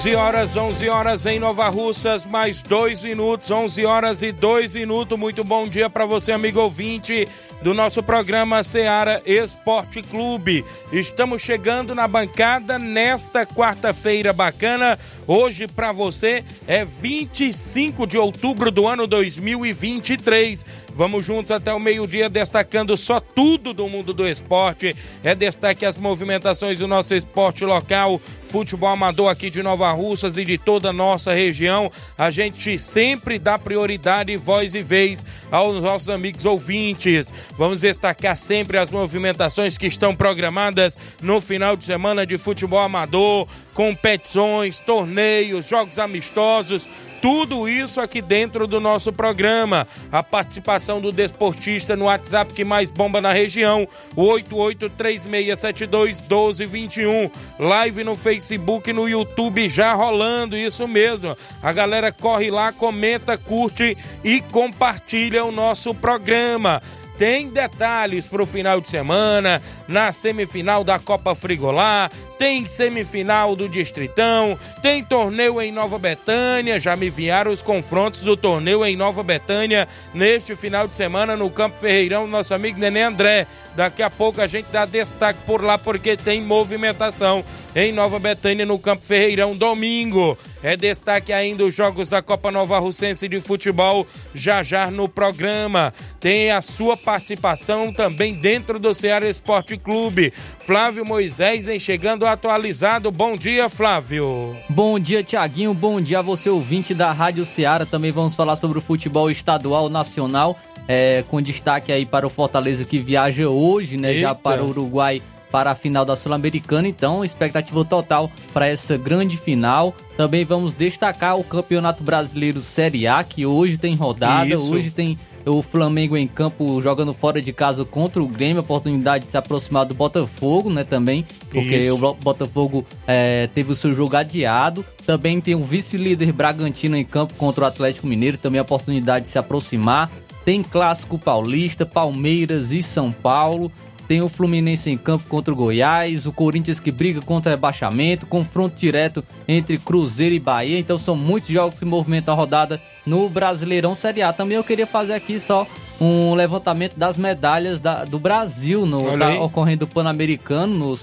11 horas, 11 horas em Nova Russas, mais dois minutos, 11 horas e dois minutos. Muito bom dia para você, amigo ouvinte do nosso programa Seara Esporte Clube. Estamos chegando na bancada nesta quarta-feira bacana. Hoje para você é 25 de outubro do ano 2023. Vamos juntos até o meio-dia destacando só tudo do mundo do esporte. É destaque as movimentações do nosso esporte local, futebol amador aqui de Nova Russas e de toda a nossa região. A gente sempre dá prioridade, voz e vez aos nossos amigos ouvintes. Vamos destacar sempre as movimentações que estão programadas no final de semana de futebol amador, competições, torneios, jogos amistosos, tudo isso aqui dentro do nosso programa. A participação do desportista no WhatsApp que mais bomba na região, 8836721221. Live no Facebook e no YouTube já rolando, isso mesmo. A galera corre lá, comenta, curte e compartilha o nosso programa tem detalhes para o final de semana, na semifinal da Copa Frigolá, tem semifinal do Distritão, tem torneio em Nova Betânia, já me enviaram os confrontos do torneio em Nova Betânia neste final de semana no Campo Ferreirão, nosso amigo Nenê André. Daqui a pouco a gente dá destaque por lá porque tem movimentação em Nova Betânia no Campo Ferreirão domingo. É destaque ainda os jogos da Copa Nova Russense de Futebol já já no programa. Tem a sua participação também dentro do Ceará Esporte Clube. Flávio Moisés em chegando atualizado. Bom dia, Flávio. Bom dia, Tiaguinho. Bom dia a você, ouvinte da Rádio Ceará. Também vamos falar sobre o futebol estadual nacional, é, com destaque aí para o Fortaleza que viaja hoje, né, Eita. já para o Uruguai para a final da Sul-Americana. Então, expectativa total para essa grande final. Também vamos destacar o Campeonato Brasileiro Série A, que hoje tem rodada, Isso. hoje tem o Flamengo em campo jogando fora de casa contra o Grêmio, oportunidade de se aproximar do Botafogo, né, também, porque Isso. o Botafogo é, teve o seu jogo adiado. Também tem o vice-líder Bragantino em campo contra o Atlético Mineiro, também a oportunidade de se aproximar. Tem Clássico Paulista, Palmeiras e São Paulo. Tem o Fluminense em campo contra o Goiás, o Corinthians que briga contra o rebaixamento, confronto direto entre Cruzeiro e Bahia. Então são muitos jogos que movimentam a rodada no Brasileirão Série A. Também eu queria fazer aqui só um levantamento das medalhas da, do Brasil no tá ocorrendo o Pan-Americano no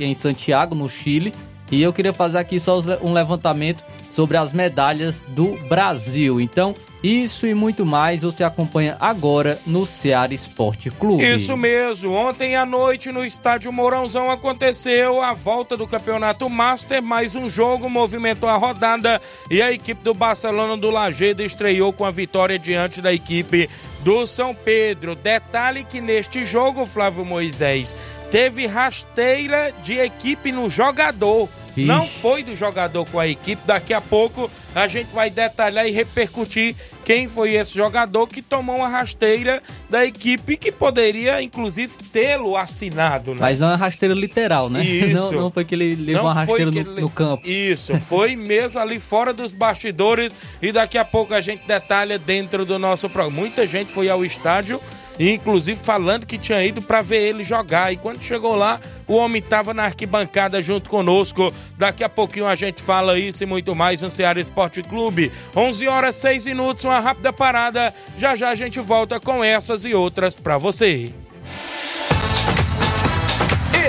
em Santiago, no Chile. E eu queria fazer aqui só um levantamento sobre as medalhas do Brasil. Então, isso e muito mais você acompanha agora no Ceará Esporte Clube. Isso mesmo. Ontem à noite no estádio Mourãozão aconteceu a volta do Campeonato Master, mais um jogo movimentou a rodada e a equipe do Barcelona do Lagedo estreou com a vitória diante da equipe do São Pedro. Detalhe que neste jogo, Flávio Moisés, teve rasteira de equipe no jogador. Ixi. Não foi do jogador com a equipe. Daqui a pouco a gente vai detalhar e repercutir quem foi esse jogador que tomou uma rasteira da equipe que poderia, inclusive, tê-lo assinado. Né? Mas não é rasteira literal, né? Isso. Não, não foi que ele levou não uma rasteira no, ele... no, campo. Isso, foi mesmo ali fora dos bastidores e daqui a pouco a gente detalha dentro do nosso programa. Muita gente foi ao estádio inclusive falando que tinha ido para ver ele jogar. E quando chegou lá, o homem estava na arquibancada junto conosco. Daqui a pouquinho a gente fala isso e muito mais no Ceará Esporte Clube. 11 horas 6 minutos, uma rápida parada. Já já a gente volta com essas e outras para você.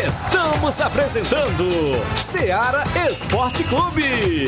Estamos apresentando Ceará Esporte Clube.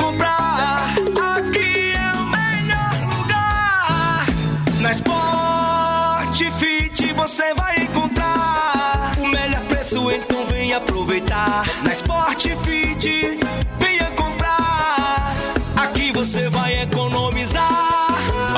aproveitar. Na Sport Fit,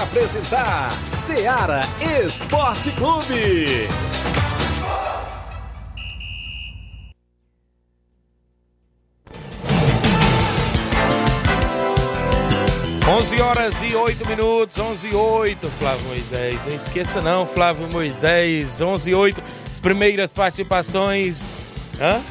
A apresentar Seara Esporte Clube. 11 horas e 8 minutos, 11 e 8, Flávio Moisés. Não esqueça não, Flávio Moisés, 11 e 8. As primeiras participações. Hã?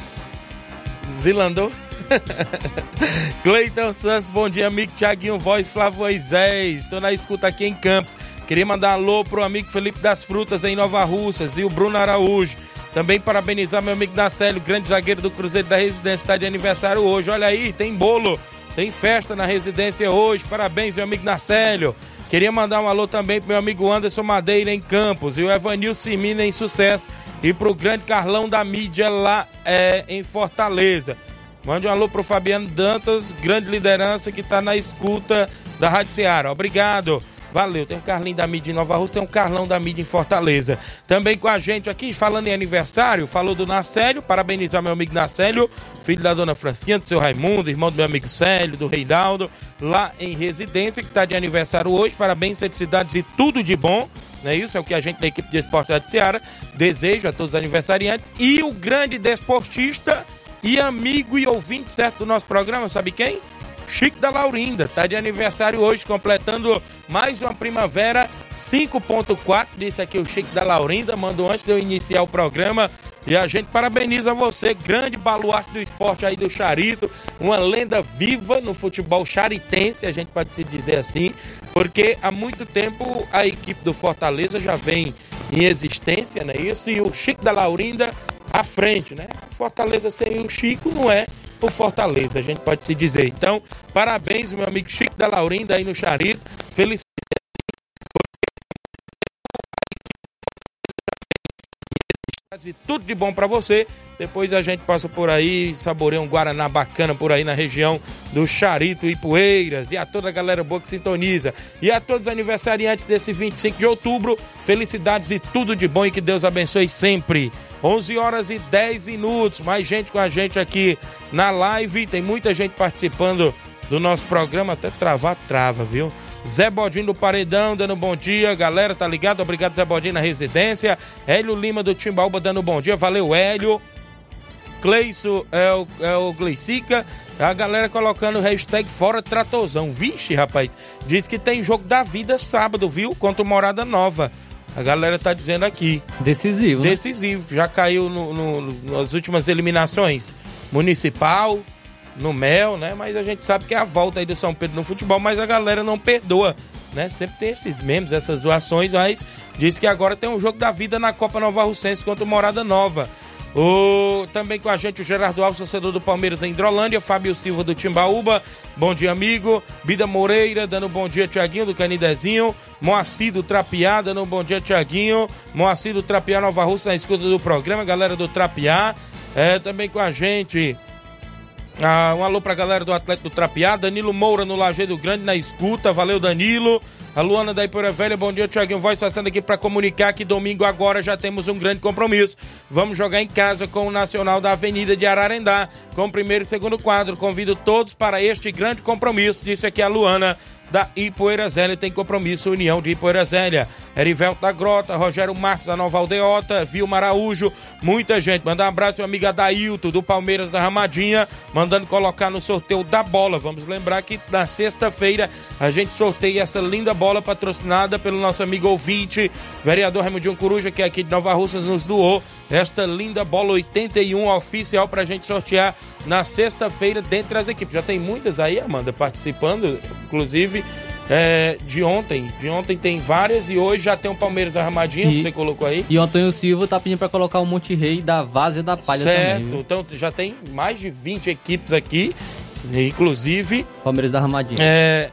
Vilandor? Cleiton Santos, bom dia, amigo Tiaguinho Voz, Flávio Moisés. Estou na escuta aqui em Campos. Queria mandar alô pro amigo Felipe das Frutas em Nova Russas e o Bruno Araújo. Também parabenizar meu amigo Nacélio, grande zagueiro do Cruzeiro da Residência, está de aniversário hoje. Olha aí, tem bolo, tem festa na residência hoje. Parabéns, meu amigo Nacélio. Queria mandar um alô também pro meu amigo Anderson Madeira em Campos e o Evanil Simina em Sucesso e pro grande Carlão da mídia lá é, em Fortaleza. Mande um alô pro Fabiano Dantas, grande liderança que tá na escuta da Rádio Ceará. Obrigado. Valeu. Tem um Carlinho da mídia em Nova Rússia, tem um Carlão da mídia em Fortaleza. Também com a gente aqui, falando em aniversário, falou do Nacélio, parabenizar meu amigo Nacélio, filho da dona Francisquinha, do seu Raimundo, irmão do meu amigo Célio, do Reinaldo, lá em residência, que está de aniversário hoje. Parabéns, felicidades e tudo de bom. Não é isso? É o que a gente da equipe de esporte da Ceará deseja a todos os aniversariantes. E o grande desportista e amigo e ouvinte, certo, do nosso programa, sabe quem? Chico da Laurinda, tá de aniversário hoje, completando mais uma primavera 5.4. Disse aqui o Chico da Laurinda, mandou antes de eu iniciar o programa. E a gente parabeniza você, grande baluarte do esporte aí do Charito, uma lenda viva no futebol charitense, a gente pode se dizer assim, porque há muito tempo a equipe do Fortaleza já vem em existência, não é isso? E o Chico da Laurinda à frente, né? Fortaleza sem o Chico não é o Fortaleza, a gente pode se dizer. Então, parabéns, meu amigo Chico da Laurinda aí no Charito. Felicidades. E tudo de bom para você. Depois a gente passa por aí, saboreia um Guaraná bacana por aí na região do Charito e Poeiras. E a toda a galera boa que sintoniza. E a todos os aniversariantes desse 25 de outubro, felicidades e tudo de bom e que Deus abençoe sempre. 11 horas e 10 minutos. Mais gente com a gente aqui na live. Tem muita gente participando do nosso programa. Até travar, trava, viu? Zé Bodinho do Paredão dando bom dia, galera, tá ligado? Obrigado, Zé Bodinho na residência. Hélio Lima do Timbaúba dando bom dia, valeu, Hélio. Cleiso é o, é o Gleicica. A galera colocando o hashtag Fora Tratozão. Vixe, rapaz. Diz que tem jogo da vida sábado, viu? Contra o Morada Nova. A galera tá dizendo aqui. Decisivo. Né? Decisivo. Já caiu no, no, nas últimas eliminações. Municipal, no Mel, né? Mas a gente sabe que é a volta aí do São Pedro no futebol, mas a galera não perdoa. Né? Sempre tem esses memes, essas zoações, mas diz que agora tem um jogo da vida na Copa Nova Russense contra o Morada Nova. O, também com a gente o Gerardo Alves, torcedor do Palmeiras em Hidrolândia, Fábio Silva do Timbaúba, bom dia amigo, Bida Moreira, dando bom dia Tiaguinho do Canidezinho, Moacir do Trapiá, dando bom dia Tiaguinho, Moacir do Trapiá Nova Rússia na escuta do programa, galera do Trapiá, é, também com a gente ah, um alô pra galera do Atlético do Trapiá, Danilo Moura no Lajeado Grande na escuta, valeu Danilo. A Luana da Ipura Velha, bom dia, Tiaguinho Voz passando aqui para comunicar que domingo agora já temos um grande compromisso. Vamos jogar em casa com o Nacional da Avenida de Ararendá, com o primeiro e segundo quadro. Convido todos para este grande compromisso, disse aqui a Luana da Ipoeira Zélia tem compromisso União de Ipoeira Zélia. Erivelto da Grota, Rogério Marques da Nova Aldeota, Vilma Araújo, muita gente. Mandar um abraço ao amigo Adailto do Palmeiras da Ramadinha, mandando colocar no sorteio da bola. Vamos lembrar que na sexta-feira a gente sorteia essa linda bola patrocinada pelo nosso amigo ouvinte, vereador Raimundinho Coruja, que é aqui de Nova Russas nos doou esta linda bola 81 oficial pra gente sortear na sexta-feira dentre as equipes. Já tem muitas aí, Amanda, participando, inclusive é, de ontem. De ontem tem várias e hoje já tem o Palmeiras arramadinho, e, você colocou aí. E o Antônio Silva tá pedindo para colocar o Monte Rei da Várzea da Palha certo. também. Certo, então já tem mais de 20 equipes aqui, inclusive. Palmeiras da Arramadinha. É,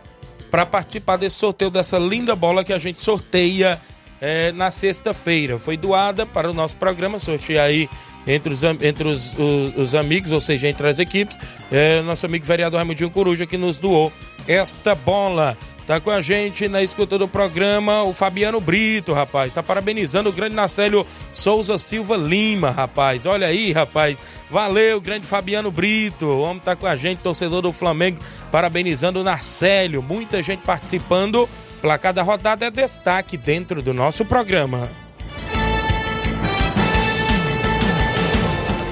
para participar desse sorteio dessa linda bola que a gente sorteia é, na sexta-feira. Foi doada para o nosso programa, sortear aí entre os, entre os, os, os amigos, ou seja, entre as equipes. É, nosso amigo vereador Raimundinho Coruja que nos doou esta bola. Tá com a gente na escuta do programa o Fabiano Brito, rapaz. Tá parabenizando o grande Nacélio Souza Silva Lima, rapaz. Olha aí, rapaz. Valeu, grande Fabiano Brito. O homem tá com a gente, torcedor do Flamengo, parabenizando o Narcélio. Muita gente participando. Placar da rodada é destaque dentro do nosso programa.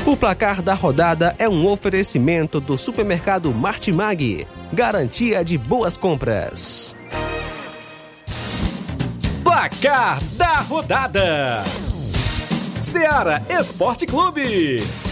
O placar da rodada é um oferecimento do supermercado Martimag, garantia de boas compras. Placar da rodada: Seara Esporte Clube.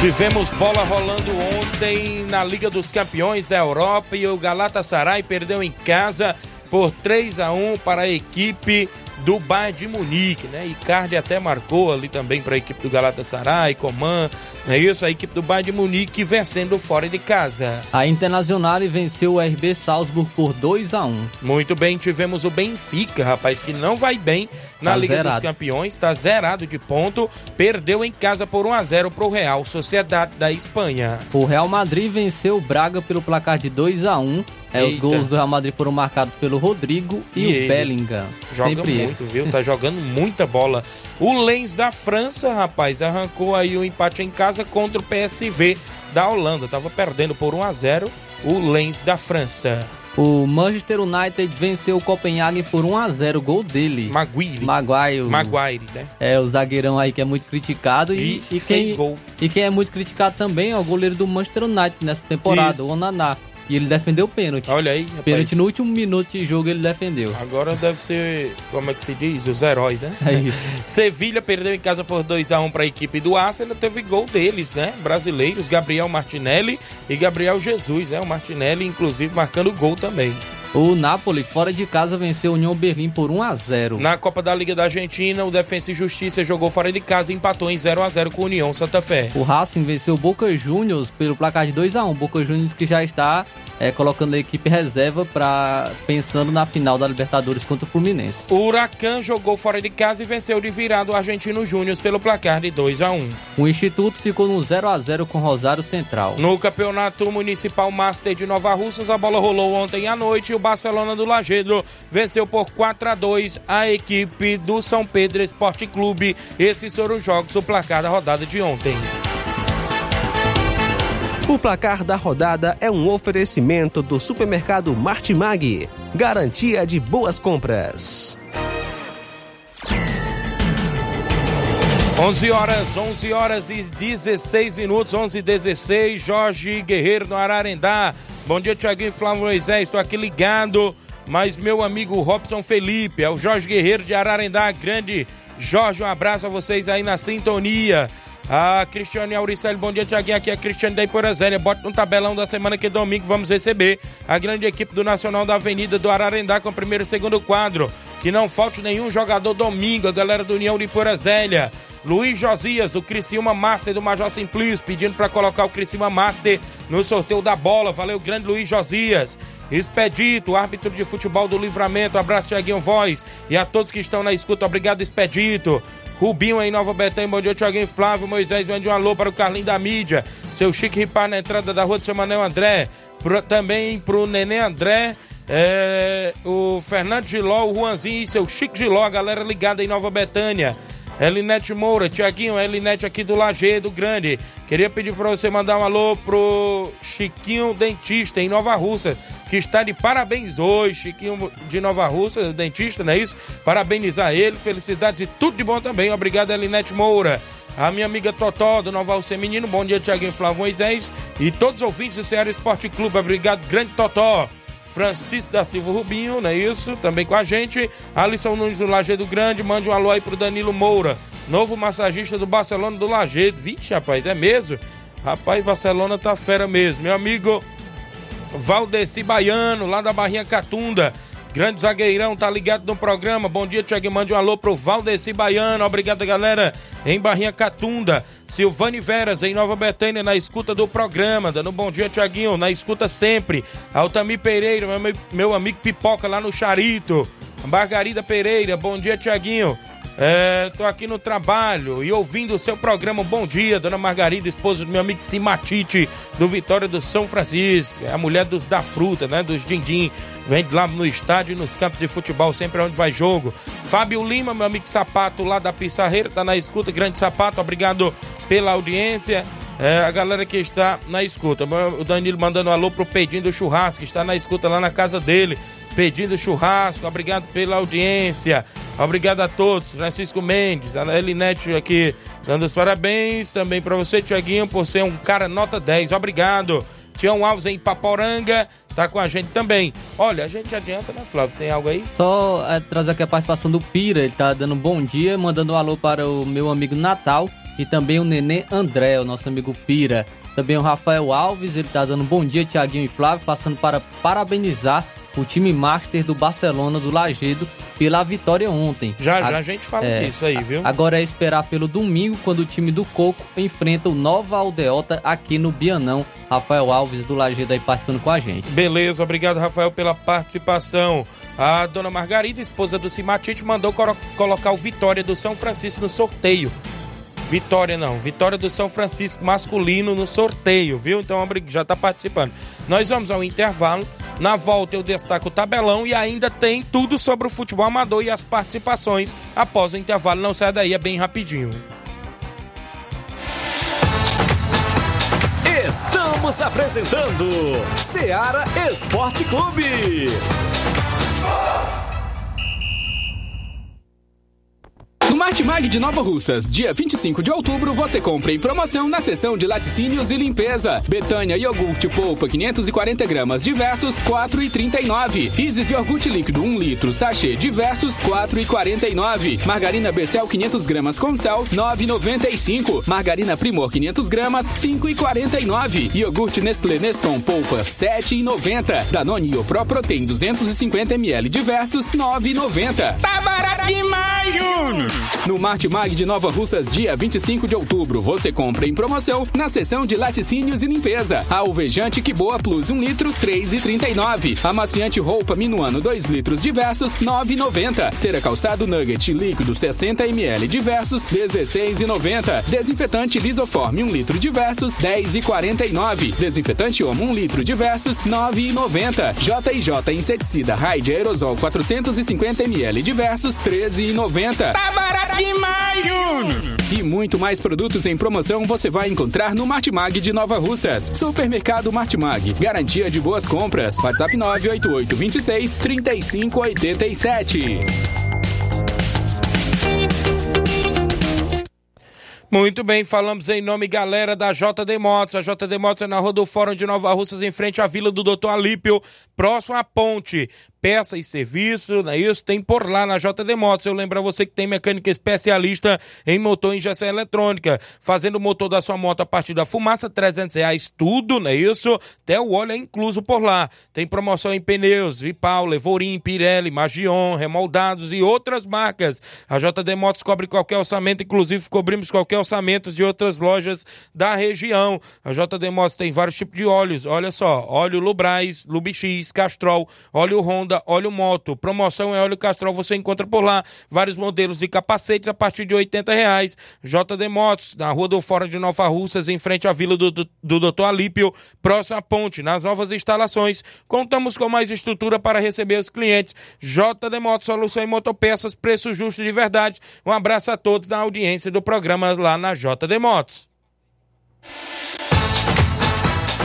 Tivemos bola rolando ontem na Liga dos Campeões da Europa e o Galatasaray perdeu em casa por 3 a 1 para a equipe do Bayern de Munique, né? Icardi até marcou ali também para a equipe do Galatasaray, Coman, não é isso? A equipe do Bayern de Munique vencendo fora de casa. A Internacional venceu o RB Salzburg por 2 a 1. Muito bem, tivemos o Benfica, rapaz, que não vai bem na tá Liga zerado. dos Campeões, está zerado de ponto, perdeu em casa por 1 a 0 para o Real Sociedade da Espanha. O Real Madrid venceu o Braga pelo placar de 2 a 1 é, os gols do Real Madrid foram marcados pelo Rodrigo e, e o. Bellingham. Joga Sempre muito, ele. viu? Tá jogando muita bola. O Lens da França, rapaz, arrancou aí o um empate em casa contra o PSV da Holanda. Tava perdendo por 1 a 0 o Lens da França. O Manchester United venceu o Copenhague por 1 a 0 gol dele. Maguire. Maguire. Maguire, né? É, o zagueirão aí que é muito criticado. E, e, e quem, gol. E quem é muito criticado também é o goleiro do Manchester United nessa temporada, Isso. o Onaná. E ele defendeu o pênalti. Olha aí, rapaz. Pênalti no último minuto de jogo ele defendeu. Agora deve ser, como é que se diz? Os heróis, né? É isso. Sevilha perdeu em casa por 2x1 para a equipe do Arsenal. Teve gol deles, né? Brasileiros, Gabriel Martinelli e Gabriel Jesus, né? O Martinelli, inclusive, marcando gol também. O Napoli, fora de casa, venceu o União Berlim por 1 a 0 Na Copa da Liga da Argentina, o Defensa e Justiça jogou fora de casa e empatou em 0 a 0 com o União Santa Fé. O Racing venceu o Boca Juniors pelo placar de 2 a 1 Boca Juniors que já está é, colocando a equipe reserva para pensando na final da Libertadores contra o Fluminense. O Huracan jogou fora de casa e venceu de virado o Argentino Júnior pelo placar de 2 a 1 O Instituto ficou no 0 a 0 com Rosário Central. No Campeonato Municipal Master de Nova Russas, a bola rolou ontem à noite e o Barcelona do Lagedo venceu por 4 a 2 a equipe do São Pedro Esporte Clube. Esses foram os jogos, o placar da rodada de ontem. O placar da rodada é um oferecimento do supermercado Martimag, garantia de boas compras. 11 horas, 11 horas e 16 minutos, 11 e 16, Jorge Guerreiro no Ararendá. Bom dia, Tiaguinho Flávio Moisés, estou aqui ligado, mas meu amigo Robson Felipe, é o Jorge Guerreiro de Ararendá, grande Jorge, um abraço a vocês aí na sintonia. A Cristiane Auricelli, bom dia, Tiaguinho. Aqui é Cristiane da Iporazélia. Bota no tabelão da semana que domingo vamos receber a grande equipe do Nacional da Avenida do Ararendá com o primeiro e segundo quadro Que não falte nenhum jogador domingo, a galera do União de Porazélia. Luiz Josias, do Criciúma Master do Major Simplício, pedindo para colocar o Criciúma Master no sorteio da bola. Valeu, grande Luiz Josias. Expedito, árbitro de futebol do Livramento. Abraço, Tiaguinho Voz. E a todos que estão na escuta, obrigado, Expedito. Rubinho em Nova Betânia, bom dia, Tiaguinho Flávio, Moisés, mande um alô para o Carlinho da Mídia, seu Chique Ripar na entrada da rua do seu Manel André, pro, também pro Nenê André, é, o Fernando Giló, o Juanzinho e seu Chico Giló, a galera ligada em Nova Betânia. Elinete Moura, Tiaguinho, Elinete aqui do Lajeado Grande. Queria pedir para você mandar um alô pro Chiquinho Dentista em Nova Rússia, que está de parabéns hoje. Chiquinho de Nova Rússia, dentista, não é isso? Parabenizar ele, felicidades e tudo de bom também. Obrigado, Elinete Moura. A minha amiga Totó, do Nova Alce Menino. Bom dia, Tiaguinho Flávio Moisés. E todos os ouvintes do Ceará Esporte Clube. Obrigado, grande Totó. Francisco da Silva Rubinho, não é isso? Também com a gente. Alisson Nunes do Lajeado Grande, mande um alô aí pro Danilo Moura, novo massagista do Barcelona do Lajeado. Vixe, rapaz, é mesmo? Rapaz, Barcelona tá fera mesmo. Meu amigo Valdeci Baiano, lá da Barrinha Catunda. Grande zagueirão, tá ligado no programa. Bom dia, Tiago. Mande um alô pro Valdeci Baiano. Obrigado, galera. Em Barrinha Catunda. Silvane Veras, em Nova Betânia, na escuta do programa. Dando um bom dia, Tiaguinho. Na escuta sempre. Altamir Pereira, meu, meu amigo Pipoca lá no Charito. Margarida Pereira, bom dia, Tiaguinho. É, tô aqui no trabalho e ouvindo o seu programa. Bom dia, dona Margarida, esposa do meu amigo Simatite, do Vitória do São Francisco. É a mulher dos da fruta, né? Dos Dindim. Vem lá no estádio e nos campos de futebol, sempre onde vai jogo. Fábio Lima, meu amigo Sapato, lá da Pissarreira, tá na escuta. Grande Sapato, obrigado pela audiência. É, a galera que está na escuta. O Danilo mandando um alô pro Pedinho do Churrasco, que está na escuta lá na casa dele pedindo churrasco. Obrigado pela audiência. Obrigado a todos. Francisco Mendes, a Elinete aqui dando os parabéns. Também para você, Tiaguinho, por ser um cara nota 10. Obrigado. Tião Alves em Paporanga tá com a gente também. Olha, a gente adianta, né, Flávio? Tem algo aí? Só é, trazer aqui a participação do Pira. Ele tá dando um bom dia, mandando um alô para o meu amigo Natal e também o Nenê André, o nosso amigo Pira. Também o Rafael Alves, ele tá dando bom dia, Tiaguinho e Flávio, passando para parabenizar o time master do Barcelona do Lagedo pela vitória ontem. Já, já a, a gente fala é, disso aí, viu? Agora é esperar pelo domingo, quando o time do Coco enfrenta o Nova Aldeota aqui no Bianão. Rafael Alves do Lagedo aí participando com a gente. Beleza, obrigado, Rafael, pela participação. A dona Margarida, esposa do Simatite, mandou colocar o Vitória do São Francisco no sorteio. Vitória não, Vitória do São Francisco masculino no sorteio, viu? Então já está participando. Nós vamos ao intervalo. Na volta eu destaco o tabelão e ainda tem tudo sobre o futebol amador e as participações após o intervalo. Não sai daí, é bem rapidinho. Estamos apresentando Seara Esporte Clube. No Martimag de Nova Russas, dia 25 de outubro, você compra em promoção na seção de laticínios e limpeza. Betânia iogurte polpa 540 gramas diversos, 4,39. Isis iogurte líquido 1 litro, sachê diversos, 4,49. Margarina Becel 500 gramas com sal, 9,95. Margarina Primor 500 gramas, 5,49. Iogurte Nestlé Neston polpa 7,90. Danone Pro Protein 250 ml diversos, 9,90. Tá barato demais, Júnior! No Martimag de Nova Russas, dia 25 de outubro, você compra em promoção na seção de laticínios e limpeza. Alvejante Que Boa Plus 1 litro, 3,39. Amaciante roupa Minuano 2 litros diversos, 9,90. Cera calçado Nugget líquido 60 ml diversos, 16,90. Desinfetante Lisoforme 1 litro diversos, 10,49. Desinfetante Omo 1 litro diversos, 9,90. JJ Inseticida Raid Aerosol 450 ml diversos, 13,90. Tá demais, Júnior! E muito mais produtos em promoção você vai encontrar no Martimag de Nova Russas. Supermercado Martimag. Garantia de boas compras. WhatsApp 988 26 3587. Muito bem, falamos em nome, galera, da JD Motos. A JD Motos é na Rua do Fórum de Nova Russas, em frente à Vila do Doutor Alípio, próximo à ponte. Peça e serviço, não é isso? Tem por lá na JD Motos. Eu lembro a você que tem mecânica especialista em motor e injeção eletrônica, fazendo o motor da sua moto a partir da fumaça, 300 reais tudo, não é isso? Até o óleo é incluso por lá. Tem promoção em pneus, Vipau, Levorim, Pirelli, Magion, remoldados e outras marcas. A JD Motos cobre qualquer orçamento, inclusive cobrimos qualquer orçamento de outras lojas da região. A JD Motos tem vários tipos de óleos, olha só, óleo Lubrais, Lubix, Castrol, óleo Honda, óleo Moto. Promoção é óleo Castrol, você encontra por lá vários modelos de capacetes a partir de 80 reais. JD Motos, na Rua do Fora de Nova Russas, em frente à Vila do, do, do Dr. Alípio, próxima à ponte, nas novas instalações. Contamos com mais estrutura para receber os clientes. JD Motos, solução em motopeças, preço justo de verdade. Um abraço a todos na audiência do programa lá na JD Motos.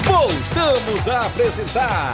Voltamos a apresentar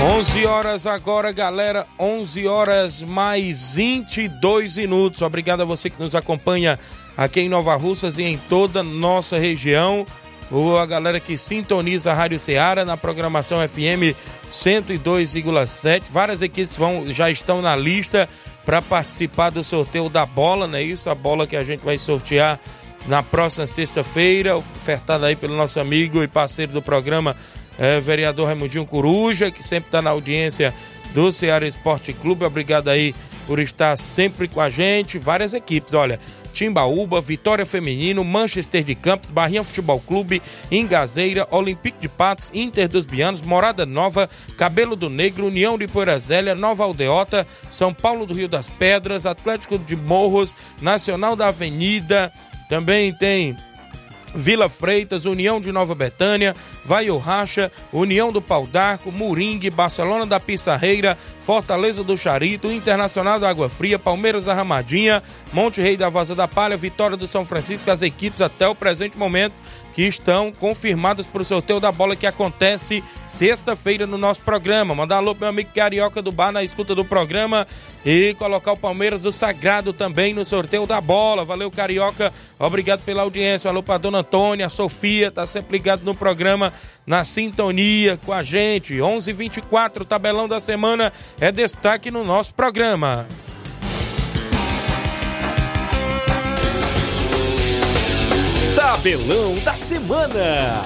11 horas agora, galera. 11 horas mais 22 minutos. Obrigado a você que nos acompanha aqui em Nova Russas e em toda nossa região. Ou a galera que sintoniza a Rádio Ceará na programação FM 102,7. Várias equipes vão, já estão na lista para participar do sorteio da bola, não é isso? A bola que a gente vai sortear na próxima sexta-feira, ofertada aí pelo nosso amigo e parceiro do programa, é, vereador Raimundinho Coruja, que sempre está na audiência do Ceará Esporte Clube. Obrigado aí por estar sempre com a gente. Várias equipes, olha. Timbaúba, Vitória Feminino, Manchester de Campos, Barrinha Futebol Clube, Ingazeira, Olympique de Patos, Inter dos Bianos, Morada Nova, Cabelo do Negro, União de Poeirazélia, Nova Aldeota, São Paulo do Rio das Pedras, Atlético de Morros, Nacional da Avenida, também tem Vila Freitas, União de Nova Betânia, Vai Racha, União do Pau d'Arco, Moringue, Barcelona da Pissarreira, Fortaleza do Charito, Internacional da Água Fria, Palmeiras da Ramadinha, Monte Rei da Vaza da Palha, Vitória do São Francisco, as equipes até o presente momento que estão confirmadas para o sorteio da bola que acontece sexta-feira no nosso programa. Mandar alô pro meu amigo Carioca do Bar na escuta do programa e colocar o Palmeiras do Sagrado também no sorteio da bola. Valeu, Carioca. Obrigado pela audiência. Alô pra dona Antônia, a Sofia, tá sempre ligado no programa, na sintonia com a gente. 11:24 tabelão da semana é destaque no nosso programa. Tabelão da semana.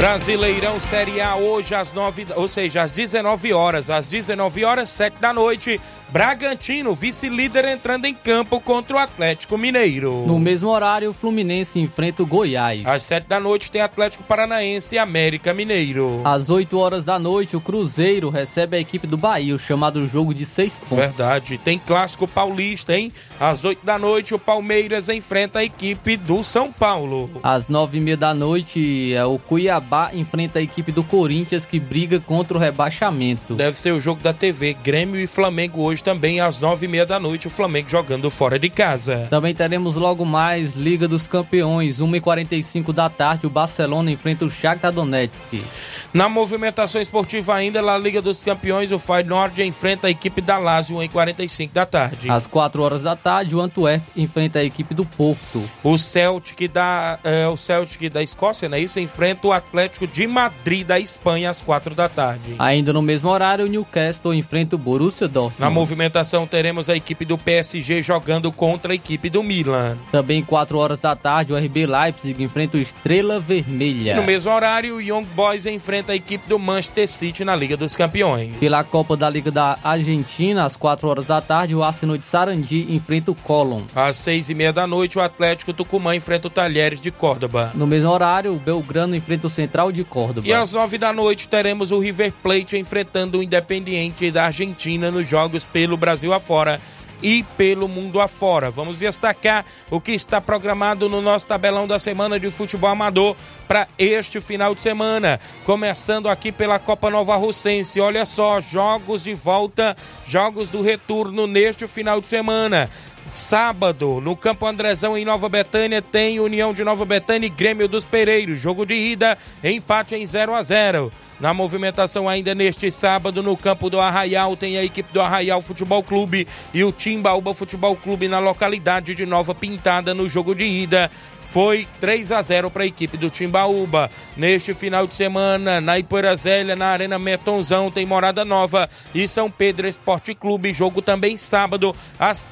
Brasileirão Série A hoje às 9, ou seja, às 19 horas, às 19 horas, 7 da noite, Bragantino, vice-líder entrando em campo contra o Atlético Mineiro. No mesmo horário, o Fluminense enfrenta o Goiás. Às 7 da noite tem Atlético Paranaense e América Mineiro. Às 8 horas da noite, o Cruzeiro recebe a equipe do Bahia, o chamado jogo de 6 pontos. Verdade, tem clássico paulista, hein? Às 8 da noite, o Palmeiras enfrenta a equipe do São Paulo. Às 9 e meia da noite, é o Cuiabá enfrenta a equipe do Corinthians que briga contra o rebaixamento. Deve ser o jogo da TV Grêmio e Flamengo hoje também às nove e meia da noite, o Flamengo jogando fora de casa. Também teremos logo mais Liga dos Campeões, 1h45 da tarde, o Barcelona enfrenta o Shakhtar Donetsk. Na movimentação esportiva ainda, na Liga dos Campeões, o Feyenoord enfrenta a equipe da Lazio 1h45 da tarde. Às 4 horas da tarde, o Antwerp enfrenta a equipe do Porto. O Celtic da, é, o Celtic da Escócia, né? Isso enfrenta o Atlético Atlético de Madrid da Espanha às quatro da tarde. Ainda no mesmo horário, o Newcastle enfrenta o Borussia Dortmund. Na movimentação teremos a equipe do PSG jogando contra a equipe do Milan. Também quatro horas da tarde, o RB Leipzig enfrenta o Estrela Vermelha. E no mesmo horário, o Young Boys enfrenta a equipe do Manchester City na Liga dos Campeões. Pela Copa da Liga da Argentina, às quatro horas da tarde, o Arsenal de Sarandi enfrenta o Colón. Às seis e meia da noite, o Atlético Tucumã enfrenta o Talheres de Córdoba. No mesmo horário, o Belgrano enfrenta o Central de Córdoba. E às nove da noite teremos o River Plate enfrentando o Independiente da Argentina nos jogos pelo Brasil afora e pelo mundo afora. Vamos destacar o que está programado no nosso tabelão da semana de futebol amador para este final de semana. Começando aqui pela Copa Nova Russense. Olha só, jogos de volta, jogos do retorno neste final de semana. Sábado, no Campo Andrezão, em Nova Betânia, tem União de Nova Betânia e Grêmio dos Pereiros. Jogo de ida, empate em 0 a 0 Na movimentação ainda neste sábado, no campo do Arraial, tem a equipe do Arraial Futebol Clube e o Timbaúba Futebol Clube na localidade de Nova Pintada no jogo de ida foi 3 a 0 para a equipe do Timbaúba. Neste final de semana, na Ipoeira Zélia, na Arena Metonzão, tem Morada Nova e São Pedro Esporte Clube. Jogo também sábado, às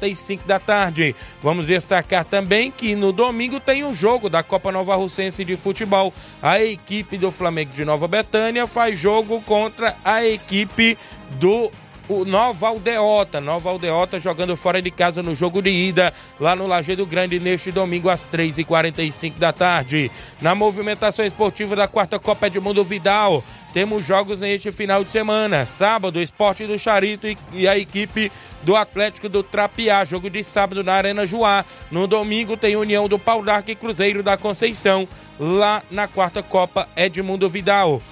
3h45 da tarde. Vamos destacar também que no domingo tem um jogo da Copa Nova Russense de Futebol. A equipe do Flamengo de Nova Betânia faz jogo contra a equipe do o Nova Aldeota. Nova Aldeota jogando fora de casa no jogo de ida, lá no Lajeado Grande, neste domingo às 3h45 da tarde. Na movimentação esportiva da quarta Copa Edmundo Vidal, temos jogos neste final de semana. Sábado, Esporte do Charito e a equipe do Atlético do Trapiá. Jogo de sábado na Arena Joá. No domingo tem União do Pau d'Arco e Cruzeiro da Conceição, lá na quarta Copa Edmundo Vidal.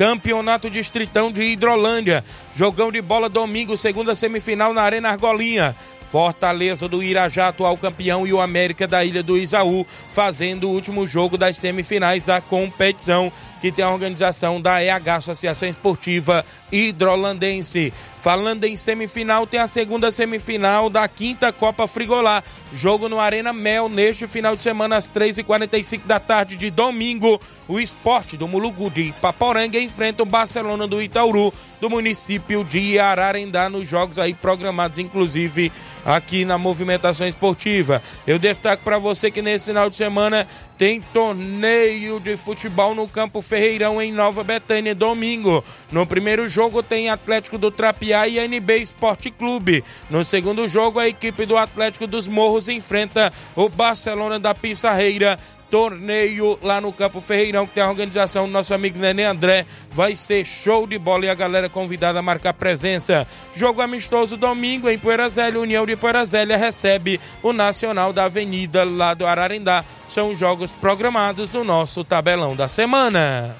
Campeonato Distritão de Hidrolândia. Jogão de bola domingo, segunda semifinal na Arena Argolinha. Fortaleza do Irajá, atual campeão, e o América da Ilha do Isaú, fazendo o último jogo das semifinais da competição, que tem a organização da EH, Associação Esportiva Hidrolandense. Falando em semifinal, tem a segunda semifinal da quinta Copa Frigolá. Jogo no Arena Mel neste final de semana, às 3h45 da tarde de domingo. O esporte do Mulugu de Paporanga enfrenta o Barcelona do Itauru, do município de Ararendá, nos jogos aí programados, inclusive aqui na movimentação esportiva. Eu destaco para você que nesse final de semana tem torneio de futebol no Campo Ferreirão em Nova Betânia, domingo. No primeiro jogo tem Atlético do Trapiá e NB Esporte Clube. No segundo jogo, a equipe do Atlético dos Morros enfrenta o Barcelona da Pissarreira torneio lá no Campo Ferreirão, que tem a organização do nosso amigo Nenê André. Vai ser show de bola e a galera convidada a marcar presença. Jogo amistoso domingo em Poeira Zélia, União de Poeira Zélia recebe o Nacional da Avenida lá do Ararendá. São jogos programados no nosso tabelão da semana.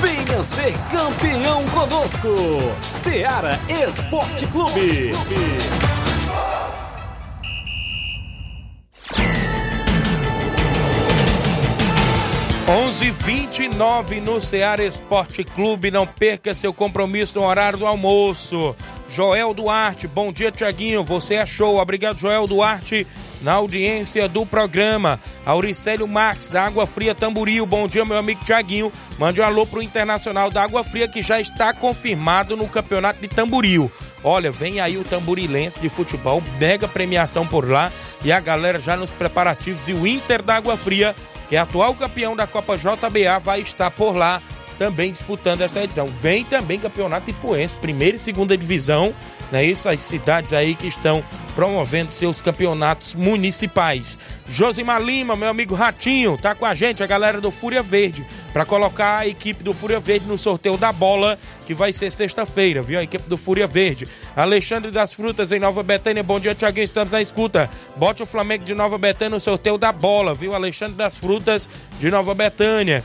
Venha ser campeão conosco, Seara Esporte Clube. 11:29 no Ceará Esporte Clube. Não perca seu compromisso no horário do almoço. Joel Duarte, bom dia, Tiaguinho. Você é show. Obrigado, Joel Duarte, na audiência do programa. Auricélio Marques, da Água Fria Tamboril. Bom dia, meu amigo Tiaguinho. Mande um alô pro Internacional da Água Fria, que já está confirmado no Campeonato de Tamboril. Olha, vem aí o Tamborilense de futebol, mega premiação por lá. E a galera já nos preparativos. E o Inter da Água Fria que é atual campeão da Copa JBA, vai estar por lá também disputando essa edição. Vem também Campeonato Ipuense, primeira e segunda divisão, né? Isso, as cidades aí que estão promovendo seus campeonatos municipais. Josimar Lima, meu amigo Ratinho, tá com a gente, a galera do Fúria Verde, para colocar a equipe do Fúria Verde no sorteio da bola, que vai ser sexta-feira, viu? A equipe do Fúria Verde. Alexandre das Frutas em Nova Betânia, bom dia, Tiaguinho, estamos na escuta. Bote o Flamengo de Nova Betânia no sorteio da bola, viu? Alexandre das Frutas de Nova Betânia.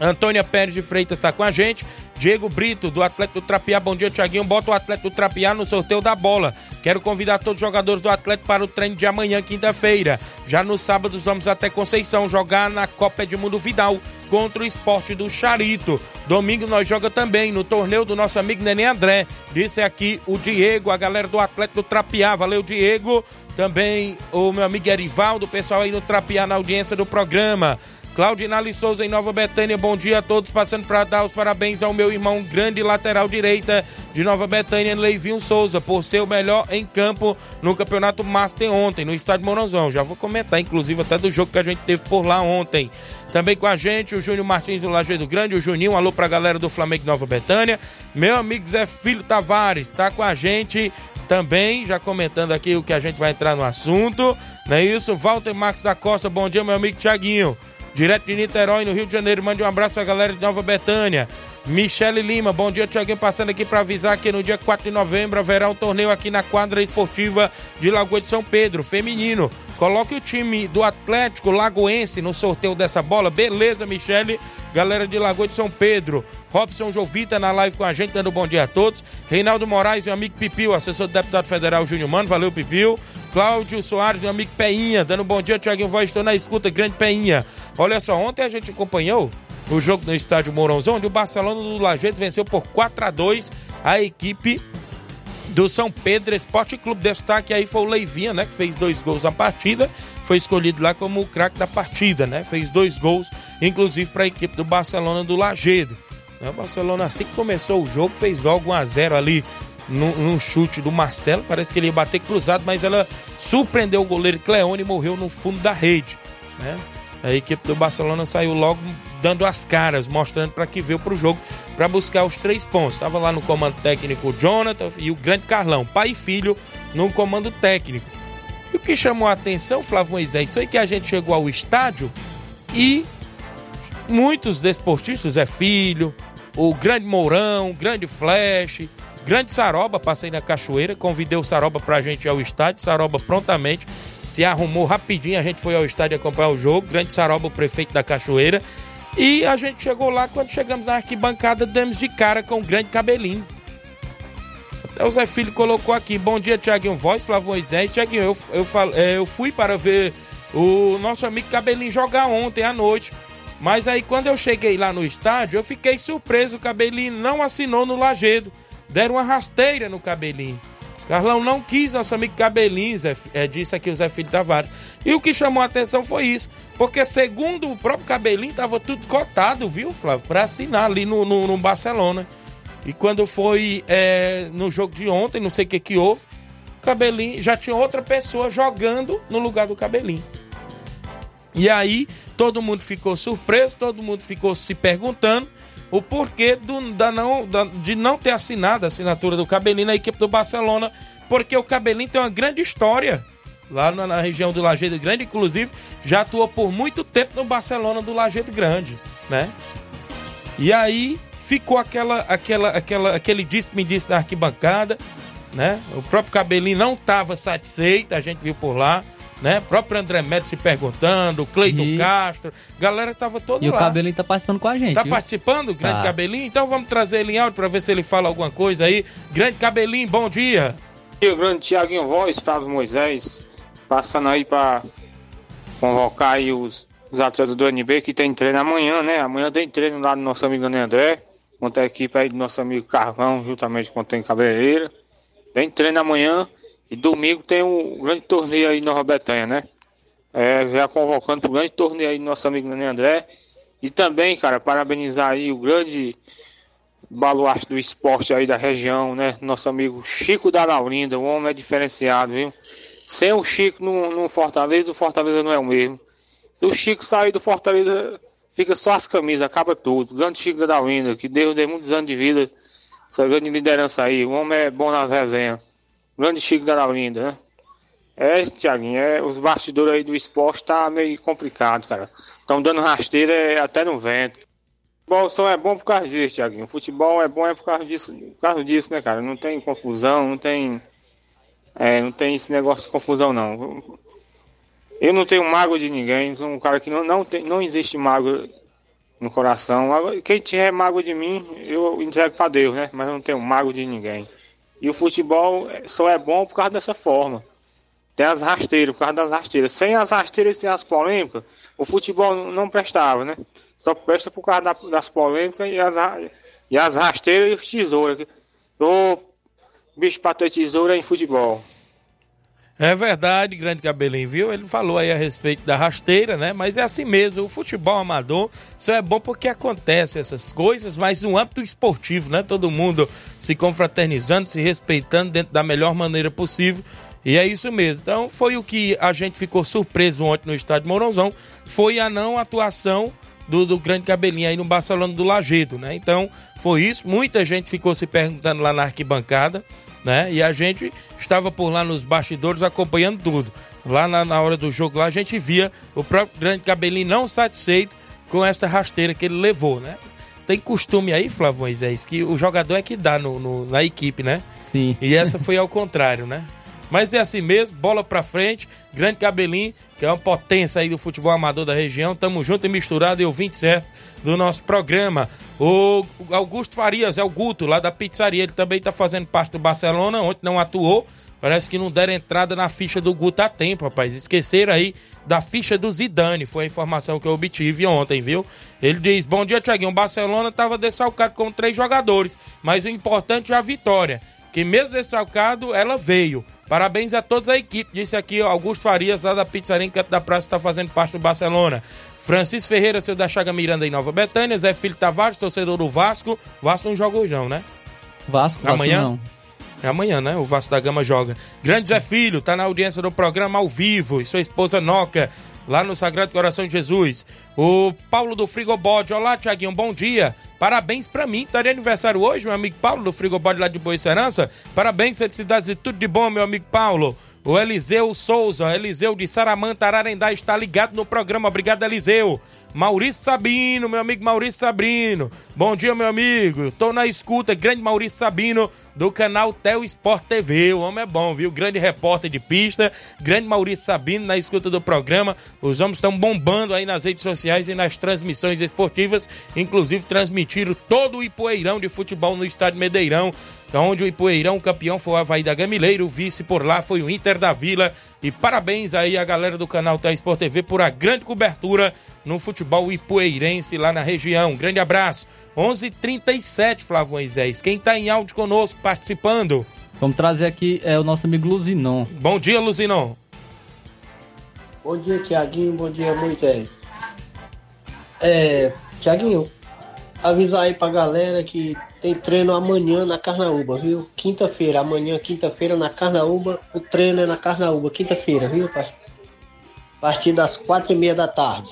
Antônia Pérez de Freitas está com a gente. Diego Brito, do Atlético do Trapiá. Bom dia, Tiaguinho. Bota o Atlético do Trapiá no sorteio da bola. Quero convidar todos os jogadores do Atlético para o treino de amanhã, quinta-feira. Já no sábado, vamos até Conceição jogar na Copa Edmundo Vidal contra o esporte do Charito. Domingo nós joga também no torneio do nosso amigo Nenê André. Disse aqui o Diego, a galera do Atlético do Trapiá. Valeu, Diego. Também o meu amigo Erivaldo, o pessoal aí no Trapiá na audiência do programa. Claudinali Souza em Nova Betânia, bom dia a todos, passando para dar os parabéns ao meu irmão grande lateral direita de Nova Betânia, Leivinho Souza, por ser o melhor em campo no Campeonato Master ontem, no estádio Moronzão. Já vou comentar, inclusive, até do jogo que a gente teve por lá ontem. Também com a gente, o Júnior Martins do Lajeado Grande, o Juninho, um alô pra galera do Flamengo Nova Betânia. Meu amigo Zé Filho Tavares, tá com a gente também, já comentando aqui o que a gente vai entrar no assunto, não é isso? Walter Marques da Costa, bom dia, meu amigo Tiaguinho direto de Niterói, no Rio de Janeiro. Mande um abraço pra galera de Nova Betânia. Michele Lima, bom dia, Tiaguinho. Passando aqui para avisar que no dia 4 de novembro haverá um torneio aqui na quadra esportiva de Lagoa de São Pedro, feminino. Coloque o time do Atlético Lagoense no sorteio dessa bola. Beleza, Michele. Galera de Lagoa de São Pedro. Robson Jovita na live com a gente, dando bom dia a todos. Reinaldo Moraes, meu amigo Pipil, assessor do deputado federal Júnior Mano. Valeu, Pipil. Cláudio Soares, meu amigo Peinha, dando bom dia, Tiaguinho Voz. Estou na escuta, grande Peinha. Olha só, ontem a gente acompanhou o jogo no estádio Mourãozão, onde o Barcelona do Lajeito venceu por 4 a 2 a equipe do São Pedro Esporte Clube. Destaque aí foi o Leivinha, né? Que fez dois gols na partida. Foi escolhido lá como o craque da partida, né? Fez dois gols, inclusive para a equipe do Barcelona do Lagedo. O Barcelona, assim que começou o jogo, fez logo 1 a 0 ali num, num, chute do Marcelo. Parece que ele ia bater cruzado, mas ela surpreendeu o goleiro Cleone e morreu no fundo da rede. Né? A equipe do Barcelona saiu logo dando as caras, mostrando para que veio para o jogo para buscar os três pontos. Estava lá no comando técnico o Jonathan e o grande Carlão, pai e filho no comando técnico. E o que chamou a atenção, Flávio Moisés, foi que a gente chegou ao estádio e muitos desportistas, é filho, o grande Mourão, o grande Flash, grande Saroba, passei na cachoeira, convidei o Saroba pra gente ir ao estádio, Saroba prontamente se arrumou rapidinho, a gente foi ao estádio acompanhar o jogo, grande Saroba, o prefeito da cachoeira, e a gente chegou lá, quando chegamos na arquibancada, demos de cara com o grande cabelinho. Até o Zé Filho colocou aqui, bom dia Tiaguinho Voz, Flávio Moisés, Tiaguinho, eu, eu, é, eu fui para ver o nosso amigo Cabelinho jogar ontem à noite, mas aí quando eu cheguei lá no estádio, eu fiquei surpreso, o Cabelinho não assinou no Lagedo, deram uma rasteira no Cabelinho. Carlão não quis nosso amigo Cabelinho, Zé, é, disse aqui o Zé Filho Tavares. E o que chamou a atenção foi isso, porque segundo o próprio Cabelinho, estava tudo cotado, viu, Flávio, para assinar ali no, no, no, Barcelona. E quando foi é, no jogo de ontem, não sei o que que houve, Cabelinho já tinha outra pessoa jogando no lugar do Cabelinho. E aí todo mundo ficou surpreso, todo mundo ficou se perguntando o porquê do, da não, da, de não ter assinado a assinatura do Cabelinho na equipe do Barcelona, porque o Cabelinho tem uma grande história lá na, na, região do Lajeado Grande, inclusive já atuou por muito tempo no Barcelona do Lajeado Grande, né? E aí ficou aquela, aquela, aquela, aquele disse-me disse na arquibancada, né? O próprio Cabelinho não estava satisfeito, a gente viu por lá né? Próprio André Médio se perguntando, Cleiton e... Castro, galera tava todo e lá. E o Cabelinho tá participando com a gente. Tá viu? participando, grande tá. Cabelinho? Então vamos trazer ele em áudio pra ver se ele fala alguma coisa aí. Grande Cabelinho, bom dia. E o grande Tiaguinho Voz, Flávio Moisés, passando aí pra convocar aí os, os atletas do NB que tem treino amanhã, né? Amanhã tem treino lá do nosso amigo André, contra a equipe aí do nosso amigo Carvão, juntamente com o Tem Cabeleireira. Tem treino amanhã. E domingo tem um grande torneio aí na Robertanha, né? É, já convocando para o grande torneio aí nosso amigo Nenê André. E também, cara, parabenizar aí o grande baluarte do esporte aí da região, né? Nosso amigo Chico da Laurinda, o homem é diferenciado, viu? Sem o Chico no, no Fortaleza, o Fortaleza não é o mesmo. Se o Chico sair do Fortaleza, fica só as camisas, acaba tudo. O grande Chico da Laurinda, que deu, deu muitos anos de vida, essa grande liderança aí. O homem é bom nas resenhas. Grande Chico da Laurinda, né? É, Tiaguinho, é, os bastidores aí do esporte tá meio complicado, cara. Estão dando rasteira é, até no vento. Futebol só é bom por causa disso, Tiaguinho. O futebol é bom é por causa disso, por causa disso, né, cara? Não tem confusão, não tem. É, não tem esse negócio de confusão, não. Eu não tenho mágoa de ninguém, sou um cara que não, não, tem, não existe mágoa no coração. Quem tiver mágoa de mim, eu entrego pra Deus, né? Mas eu não tenho mágoa de ninguém. E o futebol só é bom por causa dessa forma. Tem as rasteiras, por causa das rasteiras. Sem as rasteiras e sem as polêmicas, o futebol não prestava, né? Só presta por causa das polêmicas e as, e as rasteiras e os tesouras. O bicho para ter tesoura em futebol. É verdade, grande cabelinho, viu? Ele falou aí a respeito da rasteira, né? Mas é assim mesmo, o futebol amador só é bom porque acontece essas coisas, mas no âmbito esportivo, né? Todo mundo se confraternizando, se respeitando dentro da melhor maneira possível. E é isso mesmo. Então foi o que a gente ficou surpreso ontem no estádio Mourãozão, foi a não atuação do, do, grande cabelinho aí no Barcelona do Lagedo, né? Então foi isso. Muita gente ficou se perguntando lá na arquibancada né? E a gente estava por lá nos bastidores acompanhando tudo. Lá na, na hora do jogo, lá a gente via o próprio grande cabelinho não satisfeito com essa rasteira que ele levou, né? tem costume aí, Flávio Moisés, que o jogador é que dá no, no, na equipe, né? Sim. E essa foi ao contrário, né? Mas é assim mesmo, bola pra frente, grande cabelinho, que é uma potência aí do futebol amador da região. Tamo junto e misturado e ouvinte certo do nosso programa. O Augusto Farias, é o Guto, lá da pizzaria, ele também tá fazendo parte do Barcelona, ontem não atuou. Parece que não deram entrada na ficha do Guto a tempo, rapaz. Esqueceram aí da ficha do Zidane, foi a informação que eu obtive ontem, viu? Ele diz: Bom dia, Tiaguinho. O Barcelona tava dessalcado com três jogadores, mas o importante é a vitória. Que mesmo dessalcado, ela veio. Parabéns a todos a equipe, disse aqui Augusto Farias, lá da Pizzaria em Canto da Praça, está fazendo parte do Barcelona. Francisco Ferreira, seu da Chaga Miranda em Nova Betânia. Zé Filho Tavares, torcedor do Vasco. Vasco não joga hoje não, né? Vasco, Vasco Amanhã? não. É amanhã, né? O Vasco da Gama joga. Grande Zé Filho, tá na audiência do programa ao vivo. E sua esposa Noca, lá no Sagrado Coração de Jesus. O Paulo do Frigobode. Olá, Tiaguinho, bom dia. Parabéns pra mim. Tá de aniversário hoje, meu amigo Paulo do Frigobode lá de Boa Serança. Parabéns, felicidades e tudo de bom, meu amigo Paulo. O Eliseu Souza, Eliseu de Saramanta, Ararendá, está ligado no programa. Obrigado, Eliseu. Maurício Sabino, meu amigo Maurício Sabino. Bom dia, meu amigo. Tô na escuta, grande Maurício Sabino, do canal Tel Sport TV. O homem é bom, viu? Grande repórter de pista, grande Maurício Sabino na escuta do programa. Os homens estão bombando aí nas redes sociais e nas transmissões esportivas. Inclusive, transmitiram todo o Ipoeirão de futebol no estádio Medeirão onde o Ipueirão campeão foi o Havaí da Gamileira, o vice por lá foi o Inter da Vila. E parabéns aí a galera do canal Tá Sport TV por a grande cobertura no futebol ipueirense lá na região. Grande abraço. 11:37 h 37 Flávio Moisés. Quem tá em áudio conosco participando? Vamos trazer aqui é, o nosso amigo Luzinon. Bom dia, Luzinon. Bom dia, Tiaguinho. Bom dia, Moisés. É, Tiaguinho, avisar aí pra galera que tem treino amanhã na Carnaúba, viu? Quinta-feira, amanhã, quinta-feira, na Carnaúba. O treino é na Carnaúba, quinta-feira, viu? A partir das quatro e meia da tarde.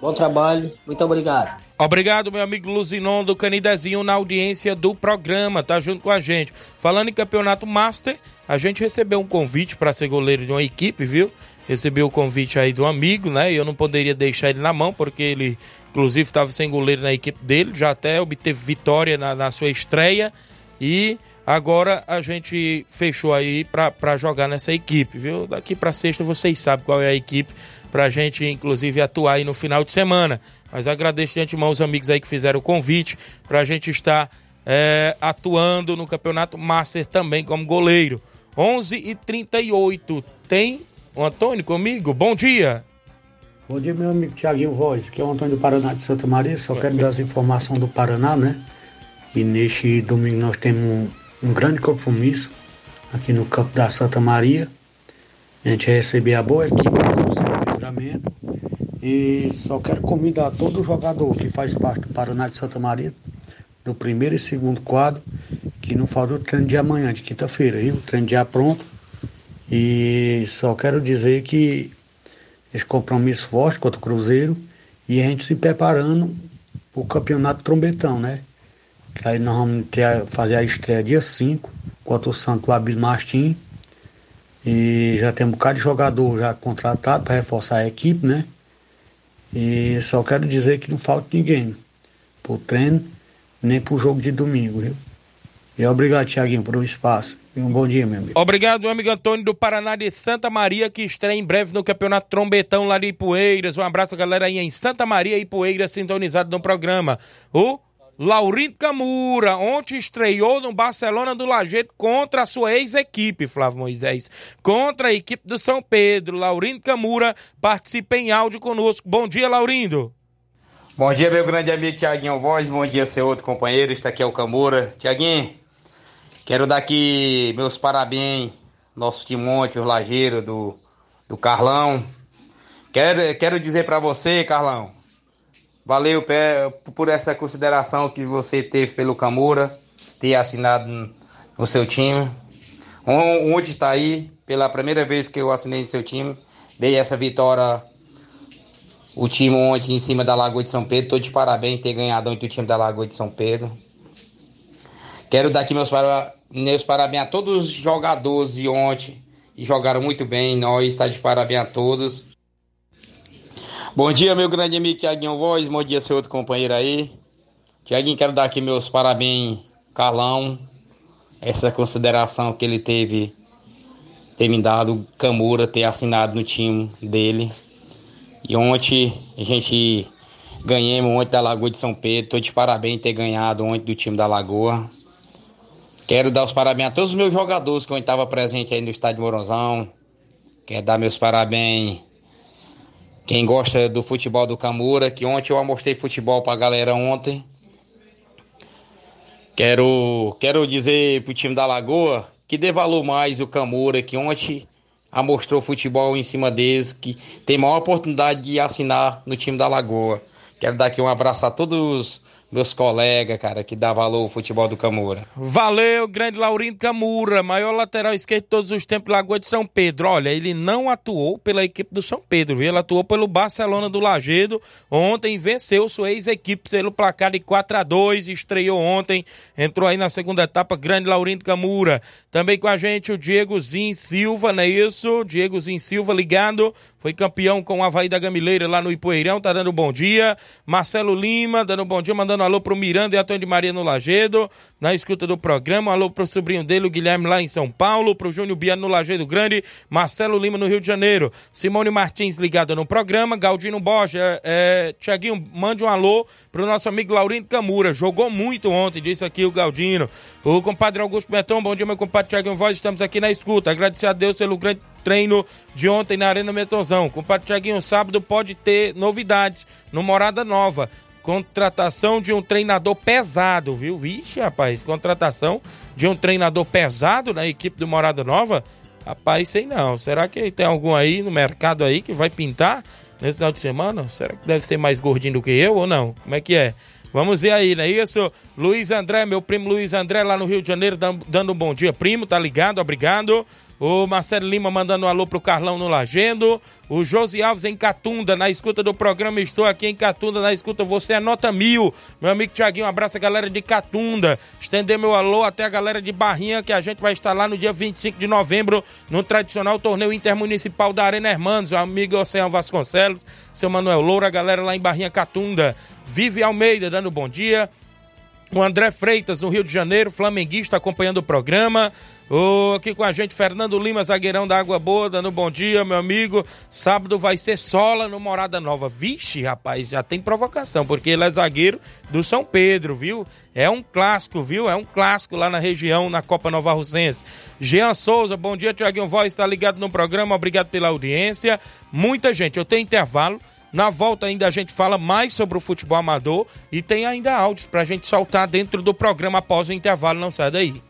Bom trabalho, muito obrigado. Obrigado, meu amigo Luzinon do Canidezinho, na audiência do programa, tá junto com a gente. Falando em campeonato Master, a gente recebeu um convite para ser goleiro de uma equipe, viu? Recebeu o convite aí do amigo, né? E eu não poderia deixar ele na mão, porque ele, inclusive, estava sem goleiro na equipe dele, já até obteve vitória na, na sua estreia. E agora a gente fechou aí para jogar nessa equipe, viu? Daqui para sexta vocês sabem qual é a equipe pra gente, inclusive, atuar aí no final de semana. Mas agradeço de antemão os amigos aí que fizeram o convite pra gente estar é, atuando no Campeonato Master também como goleiro. 11 e 38 Tem o Antônio comigo? Bom dia. Bom dia, meu amigo Tiaguinho Voz, que é o Antônio do Paraná de Santa Maria. Só quero dar as informações do Paraná, né? E neste domingo nós temos um, um grande compromisso aqui no campo da Santa Maria. A gente vai receber a boa equipe do livramento. E só quero convidar todo jogador que faz parte do Paraná de Santa Maria, do primeiro e segundo quadro, que não falta o treino de amanhã, de quinta-feira? O treino já pronto. E só quero dizer que esse compromisso forte contra o Cruzeiro e a gente se preparando para o campeonato trombetão, né? Que aí nós vamos ter, fazer a estreia dia 5 contra o Santo Abílio Martim. E já tem um bocado de jogador já contratado para reforçar a equipe, né? E só quero dizer que não falta ninguém pro treino, nem pro jogo de domingo, viu? E obrigado, Tiaguinho, por um espaço. E um bom dia, meu amigo. Obrigado, meu amigo Antônio do Paraná de Santa Maria, que estreia em breve no Campeonato Trombetão lá de Ipueiras. Um abraço, galera, aí em Santa Maria e Ipueiras, sintonizado no programa. O Laurindo Camura, ontem estreou no Barcelona do Lajeito contra a sua ex-equipe, Flávio Moisés. Contra a equipe do São Pedro. Laurindo Camura participa em áudio conosco. Bom dia, Laurindo. Bom dia, meu grande amigo Tiaguinho Voz. Bom dia, seu outro companheiro. Este aqui é o Camura. Tiaguinho, quero dar aqui meus parabéns, nosso Timonte, o do, do Carlão. Quero, quero dizer para você, Carlão, Valeu por essa consideração que você teve pelo Camura, ter assinado no seu time. Onde está aí, pela primeira vez que eu assinei no seu time, dei essa vitória, o time ontem em cima da Lagoa de São Pedro. Estou de parabéns ter ganhado ontem o time da Lagoa de São Pedro. Quero dar aqui meus, para, meus parabéns a todos os jogadores de ontem, que jogaram muito bem. Nós está de parabéns a todos. Bom dia, meu grande amigo Tiaguinho Voz. Bom dia, seu outro companheiro aí. Tiaguinho, quero dar aqui meus parabéns, Carlão. Essa consideração que ele teve, ter me dado, Camura, ter assinado no time dele. E ontem a gente ganhamos ontem da Lagoa de São Pedro. Tô de parabéns ter ganhado ontem do time da Lagoa. Quero dar os parabéns a todos os meus jogadores que estavam presentes aí no estádio Morozão. Quero dar meus parabéns quem gosta do futebol do Camura, que ontem eu mostrei futebol pra galera ontem. Quero, quero dizer pro time da Lagoa que dê valor mais o Camura, que ontem mostrou futebol em cima deles, que tem maior oportunidade de assinar no time da Lagoa. Quero dar aqui um abraço a todos meus colegas, cara, que dá valor ao futebol do Camura. Valeu, grande Laurindo Camura, maior lateral esquerdo de todos os tempos, Lagoa de São Pedro. Olha, ele não atuou pela equipe do São Pedro, viu? Ele atuou pelo Barcelona do Lagedo. Ontem venceu sua ex-equipe pelo placar de 4 a 2 estreou ontem, entrou aí na segunda etapa, grande Laurindo Camura. Também com a gente o Diego Zin Silva, não é isso? Diego Zin Silva ligado, foi campeão com o Havaí da Gamileira lá no Ipoeirão, tá dando bom dia. Marcelo Lima, dando bom dia, mandando alô pro Miranda e Antônio de Maria no Lagedo, na escuta do programa. Alô pro sobrinho dele, o Guilherme, lá em São Paulo, pro Júnior Biano no Lagedo Grande, Marcelo Lima no Rio de Janeiro, Simone Martins ligada no programa, Galdino Borges, é, é, Tiaguinho, mande um alô pro nosso amigo Laurindo Camura, jogou muito ontem, disse aqui o Galdino. O compadre Augusto Betão, bom dia, meu compadre Tiaguinho Voz, estamos aqui na escuta. Agradecer a Deus pelo grande treino de ontem na Arena Metonzão. Compadre Tiaguinho, sábado pode ter novidades no Morada Nova. Contratação de um treinador pesado, viu? Vixe, rapaz, contratação de um treinador pesado na equipe do Morada Nova? Rapaz, sei não. Será que tem algum aí no mercado aí que vai pintar nesse final de semana? Será que deve ser mais gordinho do que eu ou não? Como é que é? Vamos ver aí, não é isso? Luiz André, meu primo Luiz André, lá no Rio de Janeiro, dando um bom dia, primo, tá ligado? Obrigado. O Marcelo Lima mandando um alô pro Carlão no Lagendo. O Josi Alves em Catunda, na escuta do programa. Estou aqui em Catunda, na escuta. Você é nota mil. Meu amigo Tiaguinho, um abraço a galera de Catunda. Estender meu alô até a galera de Barrinha, que a gente vai estar lá no dia 25 de novembro, no tradicional torneio intermunicipal da Arena Hermanos. O amigo Oceano Vasconcelos, seu Manuel Loura, a galera lá em Barrinha Catunda. Vive Almeida, dando bom dia. O André Freitas, no Rio de Janeiro, flamenguista, acompanhando o programa. Oh, aqui com a gente, Fernando Lima, zagueirão da Água Boa, dando bom dia, meu amigo. Sábado vai ser sola no Morada Nova. Vixe, rapaz, já tem provocação, porque ele é zagueiro do São Pedro, viu? É um clássico, viu? É um clássico lá na região, na Copa Nova Russense. Jean Souza, bom dia, Tiaguinho Voz, está ligado no programa, obrigado pela audiência. Muita gente, eu tenho intervalo. Na volta ainda a gente fala mais sobre o futebol amador e tem ainda áudios para a gente soltar dentro do programa após o intervalo, não sai daí.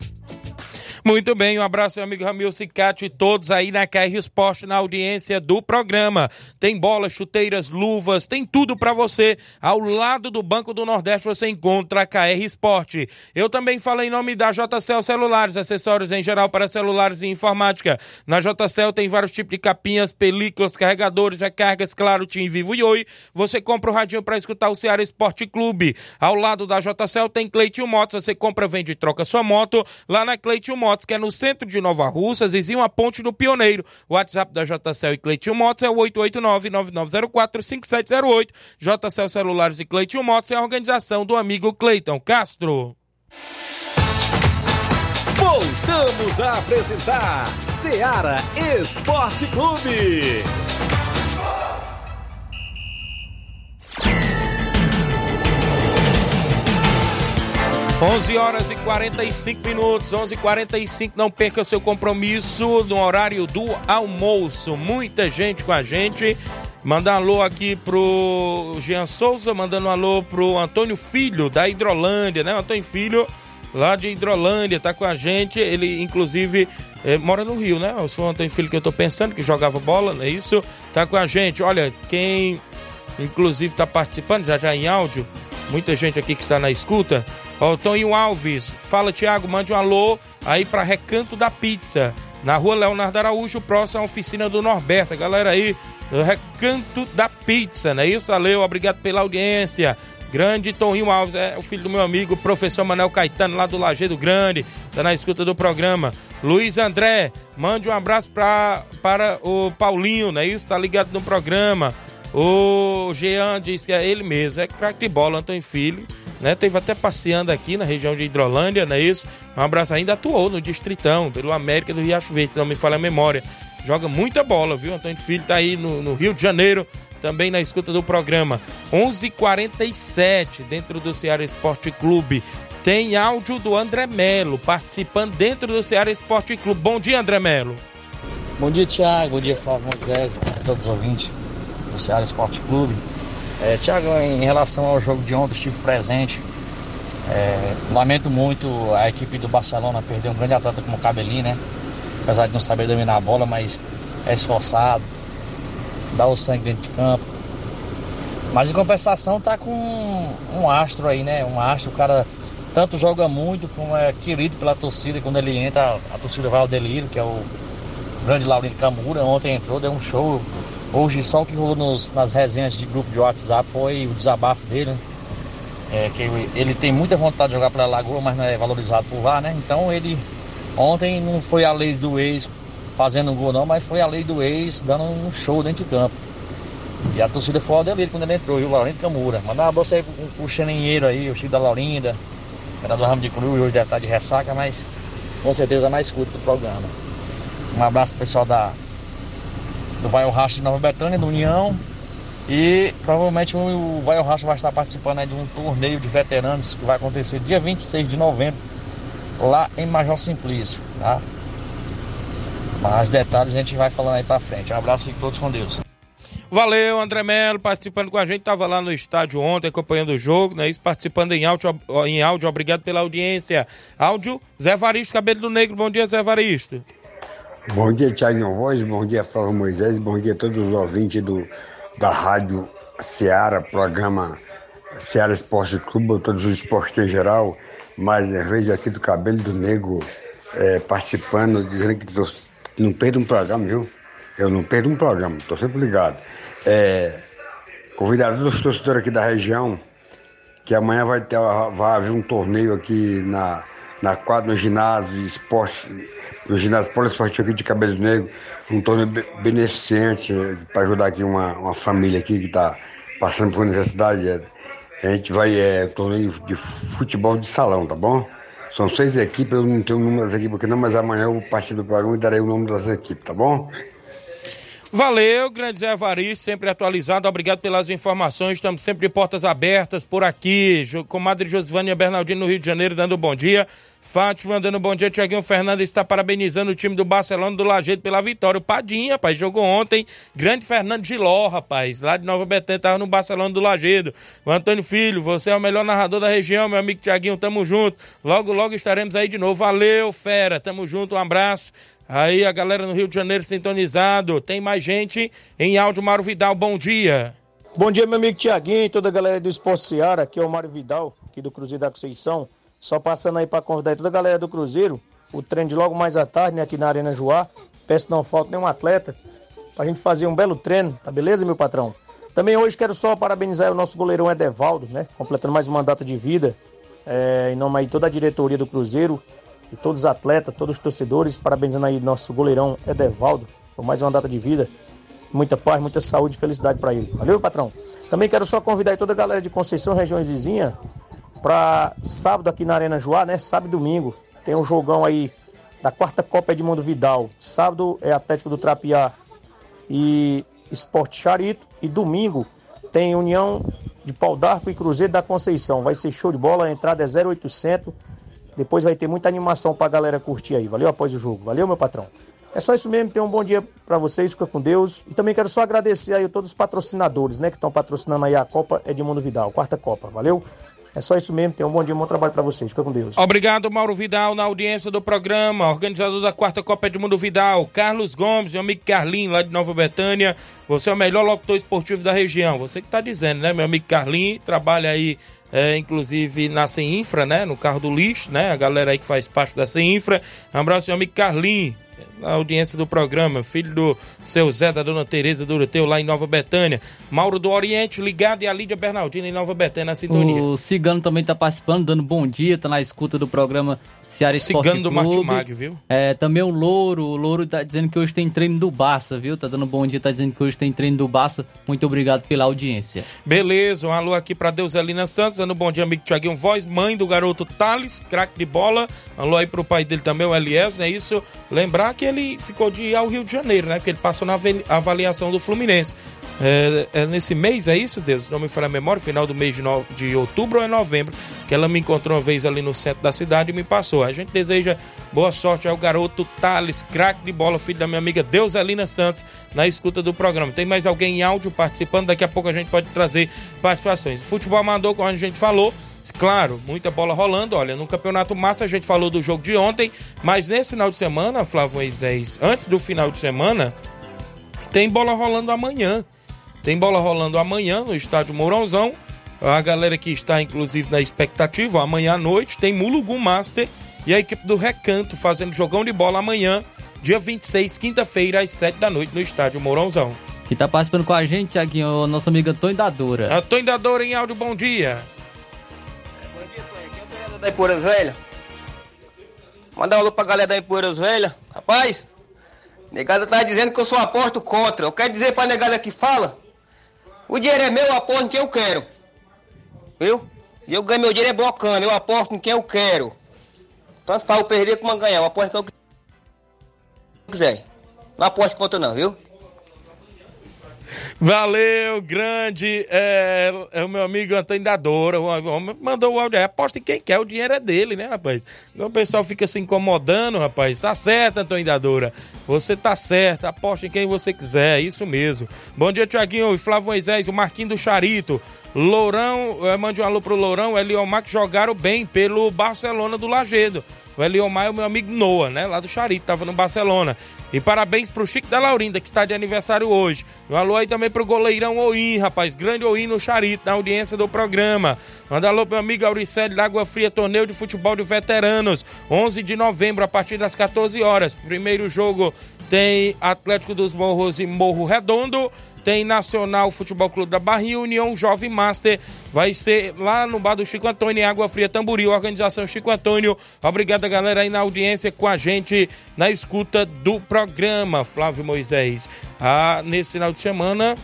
Muito bem, um abraço, meu amigo Ramil Cicate e todos aí na KR Esporte, na audiência do programa. Tem bolas, chuteiras, luvas, tem tudo para você. Ao lado do Banco do Nordeste você encontra a KR Esporte. Eu também falo em nome da JCL Celulares, acessórios em geral para celulares e informática. Na JCL tem vários tipos de capinhas, películas, carregadores, recargas, claro, Tim Vivo e Oi. Você compra o radinho para escutar o Ceará Esporte Clube. Ao lado da JCL tem Cleitinho Motos, você compra, vende e troca sua moto lá na Cleitinho Motos. Motos, que é no centro de Nova Russas, vizinho a Ponte do Pioneiro. O WhatsApp da JCL e Cleitinho Motos é o 889-9904-5708. JCL Celulares e Cleitinho Motos é a organização do amigo Cleiton Castro. Voltamos a apresentar Seara Esporte Clube. 11 horas e 45 minutos, 11 e 45 não perca seu compromisso no horário do almoço. Muita gente com a gente Mandar um alô aqui pro Jean Souza, mandando um alô pro Antônio Filho, da Hidrolândia, né? Antônio Filho, lá de Hidrolândia, tá com a gente. Ele, inclusive, é, mora no Rio, né? Se for o Antônio Filho que eu tô pensando, que jogava bola, não é isso? Tá com a gente. Olha, quem, inclusive, tá participando já já em áudio, muita gente aqui que está na escuta. Ó, o Toninho Alves, fala, Tiago, mande um alô aí pra Recanto da Pizza, na rua Leonardo Araújo, próximo à oficina do Norberto. Galera aí, Recanto da Pizza, não é isso? Valeu, obrigado pela audiência. Grande Toninho Alves, é o filho do meu amigo, professor Manuel Caetano, lá do Lajeado Grande, tá na escuta do programa. Luiz André, mande um abraço pra, para o Paulinho, não é isso? Tá ligado no programa. O Jean diz que é ele mesmo, é craque de bola, Antônio Filho, né? Teve até passeando aqui na região de Hidrolândia, não é isso? Um abraço, ainda atuou no Distritão, pelo América do Riacho Verde, não me falha a memória. Joga muita bola, viu? Antônio Filho tá aí no, no Rio de Janeiro, também na escuta do programa. 11:47 h 47 dentro do Ceará Esporte Clube. Tem áudio do André Melo participando dentro do Ceará Esporte Clube. Bom dia, André Melo. Bom dia, Thiago. Bom dia, Flávio Moisés, para todos os ouvintes do Ceará Esporte Clube. É, Thiago, em relação ao jogo de ontem, estive presente. É, lamento muito a equipe do Barcelona perder um grande atleta como o Cabelinho, né? Apesar de não saber dominar a bola, mas é esforçado, dá o sangue dentro de campo. Mas em compensação tá com um astro aí, né? Um astro, o cara tanto joga muito como é querido pela torcida. Quando ele entra, a torcida vai ao delírio, que é o grande Laurindo Camura. Ontem entrou, deu um show. Hoje só o que rolou nos, nas resenhas de grupo de WhatsApp foi o desabafo dele. Né? É, que ele tem muita vontade de jogar pela Lagoa, mas não é valorizado por lá, né? Então ele ontem não foi a lei do ex fazendo um gol não, mas foi a lei do ex dando um show dentro de campo. E a torcida foi ao delírio quando ele entrou, viu? Laurindo Camura. Mandar um abraço aí pro, Xeninheiro aí, o Chico da Laurinda, era do Ramo de Cruz, hoje deve estar de ressaca, mas com certeza mais curto do programa. Um abraço pessoal da, do Vai ao Racha de Nova Betânia, do União. E provavelmente o Vai ao Racha vai estar participando aí de um torneio de veteranos que vai acontecer dia 26 de novembro, lá em Major Simplício, tá? Mas detalhes a gente vai falando aí pra frente. Um abraço e todos com Deus. Valeu, André Melo, participando com a gente. Tava lá no estádio ontem, acompanhando o jogo, né? Isso, participando em áudio, em áudio. Obrigado pela audiência. Áudio, Zé Varisto, Cabelo do Negro. Bom dia, Zé Varisto. Bom dia, Thiago Voz. Bom dia, Flávio Moisés. Bom dia a todos os ouvintes do, da Rádio Seara, programa Seara Esporte Clube, todos os esportes em geral. Mas vejo aqui do Cabelo do Negro é, participando, dizendo que tô, não perdo um programa, viu? Eu não perdo um programa, estou sempre ligado. É, convidar todos os torcedores aqui da região, que amanhã vai, ter, vai haver um torneio aqui na, na quadra, no ginásio esporte, no ginásio poliesportivo aqui de Cabelo Negro, um torneio beneficente para ajudar aqui uma, uma família aqui que está passando por necessidade. A gente vai, é, torneio de futebol de salão, tá bom? São seis equipes, eu não tenho o número das equipes aqui não, mas amanhã eu participar do programa e darei o nome das equipes, tá bom? Valeu, grande Zé Varisto, sempre atualizado. Obrigado pelas informações. Estamos sempre de portas abertas por aqui. Comadre Josivânia Bernardino, no Rio de Janeiro, dando bom dia. Fátima dando bom dia. Tiaguinho Fernandes está parabenizando o time do Barcelona do Lajeito pela vitória. O Padinha, rapaz, jogou ontem. Grande Fernando Giló, rapaz, lá de Nova Betânia, estava no Barcelona do Lajeado. O Antônio Filho, você é o melhor narrador da região, meu amigo Tiaguinho, tamo junto. Logo, logo estaremos aí de novo. Valeu, fera, tamo junto, um abraço. Aí a galera no Rio de Janeiro sintonizado. Tem mais gente em áudio, Mário Vidal, bom dia. Bom dia, meu amigo Tiaguinho e toda a galera do Esporte Seara. Aqui é o Mário Vidal, aqui do Cruzeiro da Conceição. Só passando aí para convidar toda a galera do Cruzeiro. O treino de logo mais à tarde, né, aqui na Arena Joá. Peço que não falta nenhum atleta. Pra gente fazer um belo treino, tá beleza, meu patrão? Também hoje quero só parabenizar o nosso goleirão Edevaldo, né? Completando mais um mandato de vida. É, em nome aí toda a diretoria do Cruzeiro e todos os atletas, todos os torcedores, parabenizando aí nosso goleirão Edevaldo por mais uma data de vida. Muita paz, muita saúde e felicidade para ele. Valeu, patrão? Também quero só convidar toda a galera de Conceição, regiões vizinhas, para sábado aqui na Arena Joá, né? Sábado e domingo. Tem um jogão aí da quarta Copa Edmundo Vidal. Sábado é Atlético do Trapiá e Esporte Charito. E domingo tem União de Pau d'Arco e Cruzeiro da Conceição. Vai ser show de bola, a entrada é 0800 depois vai ter muita animação pra galera curtir aí. Valeu após o jogo. Valeu, meu patrão. É só isso mesmo, tenham um bom dia para vocês, fica com Deus. E também quero só agradecer aí a todos os patrocinadores, né, que estão patrocinando aí a Copa Edmundo Vidal, quarta Copa, valeu? É só isso mesmo, tenham um bom dia, um bom trabalho para vocês, fica com Deus. Obrigado, Mauro Vidal, na audiência do programa, organizador da quarta Copa Edmundo Vidal, Carlos Gomes, meu amigo Carlinho, lá de Nova Betânia, você é o melhor locutor esportivo da região, você que tá dizendo, né, meu amigo Carlinho, trabalha aí é, inclusive na Infra, né? No carro do lixo, né? A galera aí que faz parte da Infra. Um abraço, meu amigo Carlinhos a audiência do programa, filho do seu Zé, da dona Tereza Duroteu, lá em Nova Betânia. Mauro do Oriente, ligado, e a Lídia Bernardina em Nova Betânia, na sintonia. O Cigano também está participando, dando bom dia, está na escuta do programa Ceará Esporte Cigano do Martimag, viu? É, também o Louro, o Louro tá dizendo que hoje tem treino do Barça, viu? Tá dando bom dia, tá dizendo que hoje tem treino do Barça. Muito obrigado pela audiência. Beleza, um alô aqui pra Deuselina Santos, dando bom dia, amigo Tiaguinho Voz, mãe do garoto Thales, craque de bola. Alô aí pro pai dele também, o Elias, não é isso? Lembrar que ele ficou de ir ao Rio de Janeiro, né? Porque ele passou na avaliação do Fluminense. É, é, nesse mês, é isso, Deus? Não me falha a memória, final do mês de, no, de outubro ou é novembro, que ela me encontrou uma vez ali no centro da cidade e me passou. A gente deseja boa sorte ao garoto Thales, craque de bola, filho da minha amiga Deuselina Santos, na escuta do programa. Tem mais alguém em áudio participando? Daqui a pouco a gente pode trazer participações. Futebol amador, como a gente falou, Claro, muita bola rolando. Olha, no Campeonato Massa a gente falou do jogo de ontem, mas nesse final de semana, Flávio Moisés, antes do final de semana, tem bola rolando amanhã. Tem bola rolando amanhã no estádio Mourãozão. A galera que está, inclusive, na expectativa, amanhã à noite tem Mulugu Master e a equipe do Recanto fazendo jogão de bola amanhã, dia 26, quinta-feira, às 7 da noite, no estádio Mourãozão. E tá participando com a gente aqui o nosso amigo Antônio Dadora. Antônio Dadora em áudio, bom dia. Da Ipueiras Velha. Mandar um alô pra galera da Ipueiras Velha. Rapaz, negada tá dizendo que eu sou aposto contra. Eu quero dizer pra negada que fala o dinheiro é meu, eu aposto em quem eu quero. Viu? E eu ganho meu dinheiro é bocando, eu aposto em quem eu quero. Tanto faz eu perder como ganhar, eu aposto em quem eu quiser. Não aposto contra não, viu? Valeu, grande. É, é, o meu amigo Antônio da. Mandou o áudio. É, aposta em quem quer, o dinheiro é dele, né, rapaz? O pessoal fica se incomodando, rapaz. Tá certo, Antônio da. Você tá certo. Aposta em quem você quiser. É isso mesmo. Bom dia, Tiaguinho Flávio Moisés, o Marquinho do Charito. Lourão, mande um alô pro Lourão, Eliomar que jogaram bem pelo Barcelona do Lagedo. O Eliomar é o meu amigo Noah, né? Lá do Charito, tava no Barcelona. E parabéns pro Chico da Laurinda, que está de aniversário hoje. Um alô aí também pro goleirão Oim, rapaz. Grande Oim no Charito, na audiência do programa. Manda alô pro meu amigo Auricelli da Água Fria, torneio de futebol de veteranos. 11 de novembro, a partir das 14 horas. Primeiro jogo tem Atlético dos Morros e Morro Redondo tem Nacional Futebol Clube da Barrinha, União Jovem Master, vai ser lá no bar do Chico Antônio, em Água Fria Tamboril, organização Chico Antônio. Obrigado, galera, aí na audiência com a gente, na escuta do programa, Flávio Moisés. Ah, nesse final de semana,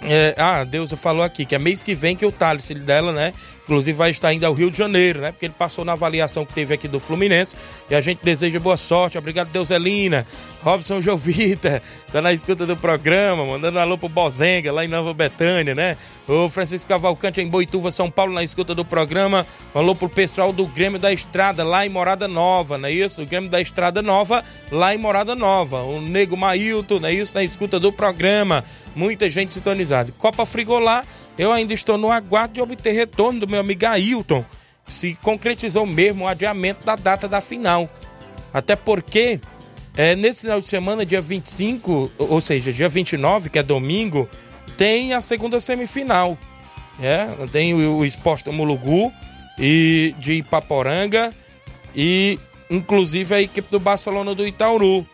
é, ah, Deus falou aqui que é mês que vem que o Thales, dela, né? Inclusive vai estar indo ao Rio de Janeiro, né? Porque ele passou na avaliação que teve aqui do Fluminense. E a gente deseja boa sorte. Obrigado, Deuselina. Robson Jovita, tá na escuta do programa, mandando alô pro Bozenga, lá em Nova Betânia, né? O Francisco Cavalcante em Boituva, São Paulo, na escuta do programa. Alô pro pessoal do Grêmio da Estrada, lá em Morada Nova, não é isso? O Grêmio da Estrada Nova, lá em Morada Nova. O Nego Mailton, não é isso? Na escuta do programa. Muita gente sintonizada. Copa Frigolá, eu ainda estou no aguardo de obter retorno do meu amigo Ailton. Se concretizou mesmo o adiamento da data da final. Até porque é, nesse final de semana, dia 25, ou seja, dia 29, que é domingo, tem a segunda semifinal. É, tem o, o Esporte do Mulugu e de Ipaporanga e inclusive a equipe do Barcelona do Itauru.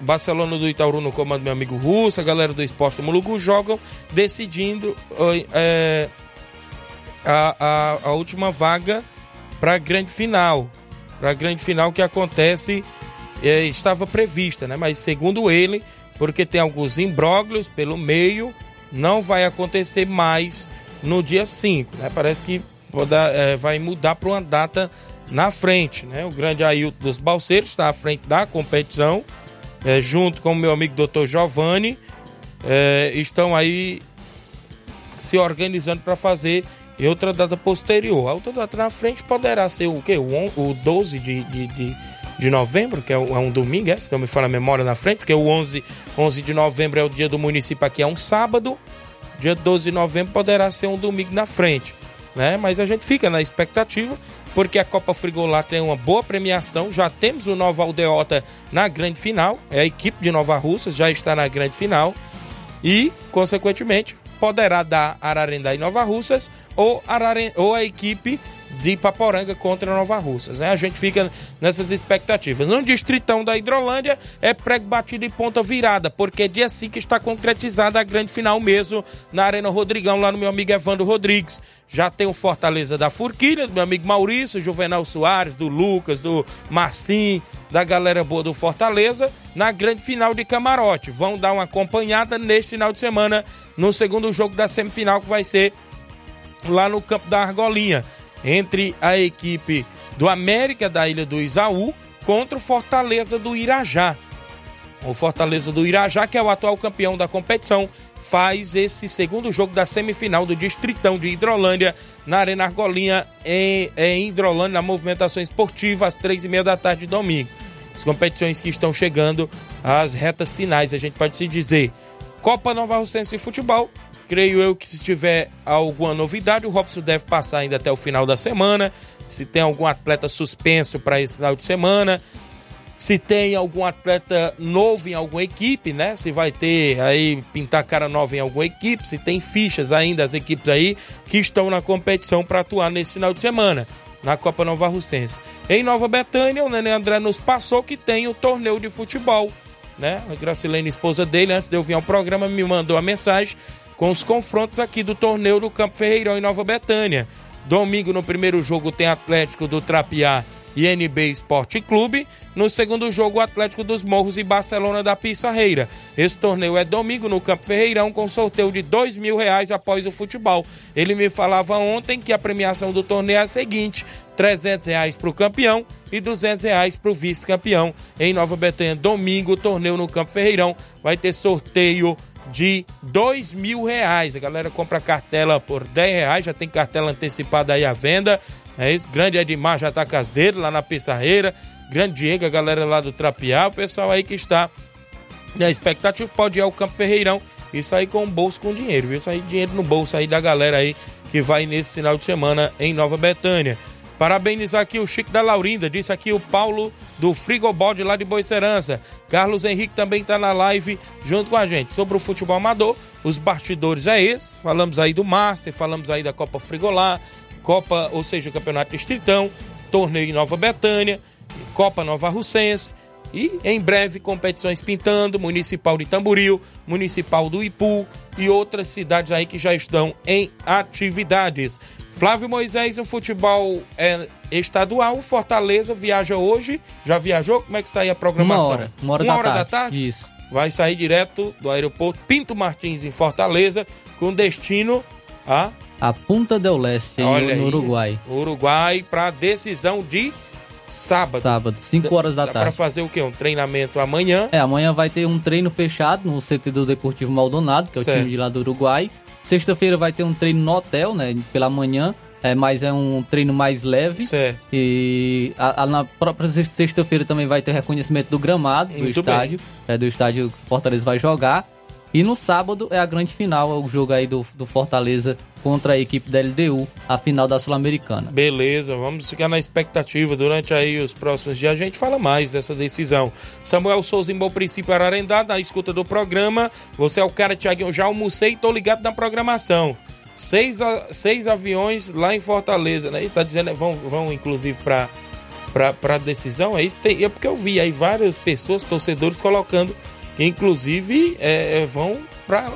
Barcelona do Itauru no comando do meu amigo Russo, a galera do Esporte do Mulugu jogam decidindo é, a, a, a última vaga para a grande final. Para a grande final que acontece é, estava prevista, né? Mas segundo ele, porque tem alguns imbróglios pelo meio, não vai acontecer mais no dia 5, né? Parece que é, vai mudar para uma data na frente, né? O grande Ailton dos Balseiros está à frente da competição, é, junto com o meu amigo Dr. Giovanni, é, estão aí se organizando para fazer em outra data posterior. A outra data na frente poderá ser o quê? O, o 12 de, de, de de novembro, que é um, é um domingo, é, se não me fala a memória na frente, porque o 11, 11 de novembro é o dia do município aqui, é um sábado, dia 12 de novembro poderá ser um domingo na frente, né? Mas a gente fica na expectativa, porque a Copa Frigolá tem uma boa premiação, já temos o Nova Aldeota na grande final, é a equipe de Nova Russas já está na grande final, e, consequentemente, poderá dar Ararendá e Nova Russas ou, Araren... ou a equipe de Ipaporanga contra Nova Russas. Né? A gente fica nessas expectativas. No distritão da Hidrolândia é prego batido e ponta virada, porque é dia 5 está concretizada a grande final mesmo na Arena Rodrigão, lá no meu amigo Evandro Rodrigues. Já tem o Fortaleza da Forquilha, do meu amigo Maurício, Juvenal Soares, do Lucas, do Marcinho, da galera boa do Fortaleza, na grande final de camarote. Vão dar uma acompanhada neste final de semana, no segundo jogo da semifinal, que vai ser lá no campo da Argolinha entre a equipe do América da Ilha do Isaú contra o Fortaleza do Irajá. O Fortaleza do Irajá, que é o atual campeão da competição, faz esse segundo jogo da semifinal do Distritão de Hidrolândia na Arena Argolinha, em, em Hidrolândia, na movimentação esportiva, às três e meia da tarde de domingo. As competições que estão chegando às retas finais, a gente pode se dizer. Copa Nova Rocense de Futebol, Creio eu que se tiver alguma novidade, o Robson deve passar ainda até o final da semana. Se tem algum atleta suspenso para esse final de semana, se tem algum atleta novo em alguma equipe, né? Se vai ter aí pintar cara nova em alguma equipe, se tem fichas ainda as equipes aí que estão na competição para atuar nesse final de semana na Copa Nova Russense. Em Nova Betânia, o Nenê André nos passou que tem o torneio de futebol, né? A Gracilene, esposa dele, antes de eu vir ao programa, me mandou a mensagem com os confrontos aqui do torneio do Campo Ferreirão em Nova Betânia. Domingo, no primeiro jogo, tem Atlético do Trapiá e NB Esporte Clube. No segundo jogo, Atlético dos Morros e Barcelona da Pissarreira. Esse torneio é domingo no Campo Ferreirão com sorteio de dois mil reais após o futebol. Ele me falava ontem que a premiação do torneio é a seguinte: 300 reais para o campeão e 200 reais para o vice-campeão. Em Nova Betânia, domingo, torneio no Campo Ferreirão. Vai ter sorteio de dois mil reais. A galera compra cartela por 10 reais, já tem cartela antecipada aí à venda. É isso, grande Edmar já tá com as dedos lá na Pissarreira. Grande Diego, a galera lá do Trapiá, o pessoal aí que está na expectativa pode ir ao Campo Ferreirão e sair com o bolso com dinheiro, viu? Sair dinheiro no bolso aí da galera aí que vai nesse final de semana em Nova Betânia. Parabenizar aqui o Chico da Laurinda, disse aqui o Paulo do Frigobode lá de Boicerança. Carlos Henrique também está na live junto com a gente. Sobre o futebol amador, os bastidores é esse. Falamos aí do Master, falamos aí da Copa Frigolá, Copa, ou seja, Campeonato Distritão, torneio em Nova Betânia, Copa Nova Russense. E em breve competições pintando, Municipal de Tamboril, Municipal do Ipu e outras cidades aí que já estão em atividades. Flávio Moisés, o futebol é estadual, Fortaleza viaja hoje. Já viajou? Como é que está aí a programação? Uma hora. Uma hora, uma da, hora tarde. da tarde? Isso. Vai sair direto do aeroporto Pinto Martins, em Fortaleza, com destino a. A Punta del Leste, no, Olha no aí, Uruguai. Uruguai, para decisão de sábado. Sábado, 5 horas da Dá para tarde. fazer o quê? Um treinamento amanhã. É, amanhã vai ter um treino fechado no CT do Deportivo Maldonado, que é o Certo. time de lá do Uruguai. Sexta-feira vai ter um treino no hotel, né, pela manhã, é, mas é um treino mais leve. Certo. E a- a- na própria sex- sexta-feira também vai ter reconhecimento do gramado do Muito estádio, é, do estádio Fortaleza vai jogar. E no sábado é a grande final, é o jogo aí do, do Fortaleza contra a equipe da LDU, a final da Sul-Americana. Beleza, vamos ficar na expectativa. Durante aí os próximos dias a gente fala mais dessa decisão. Samuel Souza em Bom Princípio Ararendá, na escuta do programa. Você é o cara, Tiaguinho, já almocei e tô ligado na programação. Seis, seis aviões lá em Fortaleza, né? E tá dizendo, que vão, vão inclusive para para decisão, é isso? Tem, é porque eu vi aí várias pessoas, torcedores, colocando que inclusive é, é, vão para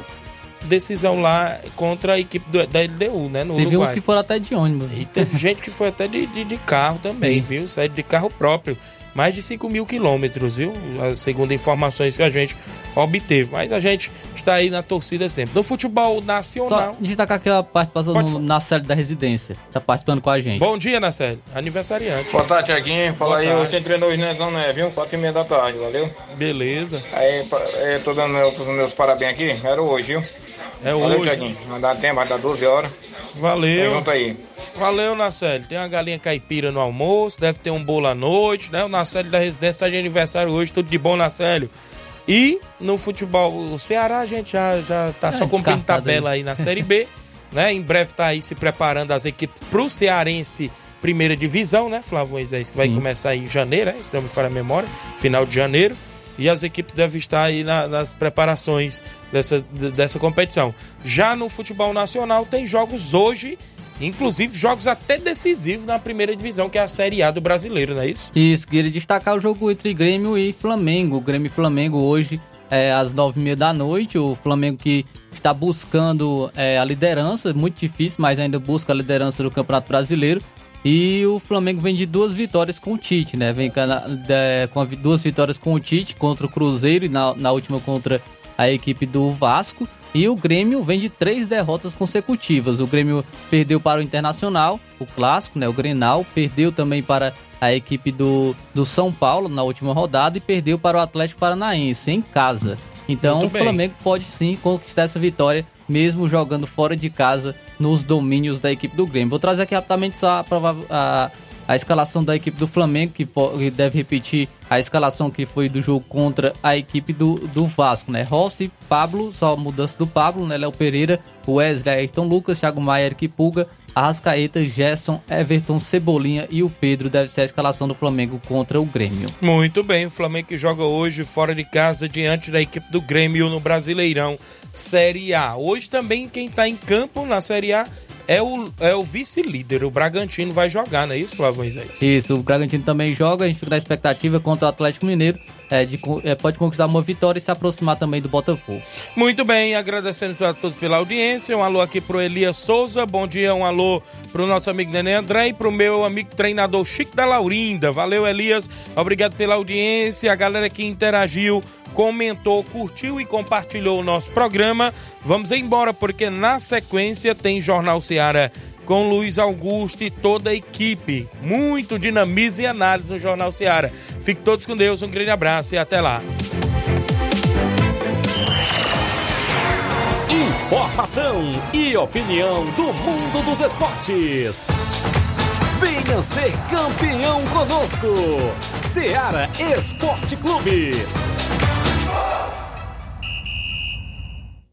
decisão lá contra a equipe do- da LDU, né? No Teve Uruguai. uns que foram até de ônibus. E teve gente que foi até de, de, de carro também, Sim. viu? Saiu de carro próprio. Mais de 5 mil quilômetros, viu? As- Segundo informações que a gente obteve. Mas a gente está aí na torcida sempre. No futebol Só nacional. destacar aqui a participação no, na série da residência. Tá participando com a gente. Bom dia, Nacélio. Aniversariante. Boa tarde, Tiaguinho. Fala Boa aí, tarde. hoje tem treino hoje, né, né, viu? Quatro e meia da tarde, valeu? Beleza. Aí, pa- é, tô dando meus, meus parabéns aqui, era hoje, viu? É Valeu, hoje. Tiaguinho. Vai dar tempo, vai dar 12 horas. Valeu. Junto aí. Valeu, Nacélio. Tem uma galinha caipira no almoço, deve ter um bolo à noite, né? O Nacélio da residência tá de aniversário hoje, tudo de bom, Nacélio. E no futebol, o Ceará a gente já, já tá É, só cumprindo tabela aí. aí na Série B, né? Em breve tá aí se preparando as equipes pro Cearense Primeira Divisão, né, Flávio Moisés, que vai Sim. começar aí em janeiro, né? Se não me falha a memória, final de janeiro. E as equipes devem estar aí na- nas preparações dessa, dessa competição. Já no futebol nacional tem jogos hoje, inclusive jogos até decisivos na primeira divisão, que é a Série A do brasileiro, não é isso? Isso, queria destacar o jogo entre Grêmio e Flamengo. O Grêmio e Flamengo hoje é às nove e meia da noite. O Flamengo que está buscando é, a liderança, muito difícil, mas ainda busca a liderança do Campeonato Brasileiro. E o Flamengo vem de duas vitórias com o Tite, né? Vem com, duas vitórias com o Tite contra o Cruzeiro e na, na última contra a equipe do Vasco. E o Grêmio vem de três derrotas consecutivas. O Grêmio perdeu para o Internacional, o clássico, né? O Grenal. Perdeu também para a equipe do, do São Paulo na última rodada e perdeu para o Atlético Paranaense em casa. Então o. Flamengo pode sim conquistar essa vitória, mesmo jogando fora de casa nos domínios da equipe do Grêmio. Vou trazer aqui rapidamente só a, a, a escalação da equipe do Flamengo, que, deve repetir a escalação que foi do jogo contra a equipe do, do Vasco, né? Rossi, Pablo, só mudança do Pablo, né? Léo Pereira, Wesley, Ayrton Lucas, Thiago Maia, Eric Puga, Arrascaeta, Gerson, Everton, Cebolinha e o Pedro deve ser a escalação do Flamengo contra o Grêmio. Muito bem, o Flamengo que joga hoje fora de casa diante da equipe do Grêmio no Brasileirão Série A. Hoje também quem tá em campo na Série A é o, é o vice-líder, o Bragantino vai jogar, não é isso, Flávio Moisés? Isso, o Bragantino também joga, a gente fica na expectativa contra o Atlético Mineiro, é, de, é, pode conquistar uma vitória e se aproximar também do Botafogo. Muito bem, agradecendo a todos pela audiência. Um alô aqui pro Elias Souza. Bom dia, um alô pro nosso amigo Nenê André e pro meu amigo treinador Chico da Laurinda. Valeu, Elias. Obrigado pela audiência. A galera que interagiu, comentou, curtiu e compartilhou o nosso programa. Vamos embora, porque na sequência tem Jornal Seara com Luiz Augusto e toda a equipe. Muito dinamismo e análise no Jornal Seara. Fique todos com Deus, um grande abraço e até lá. Informação e opinião do mundo dos esportes. Venha ser campeão conosco. Seara Esporte Clube.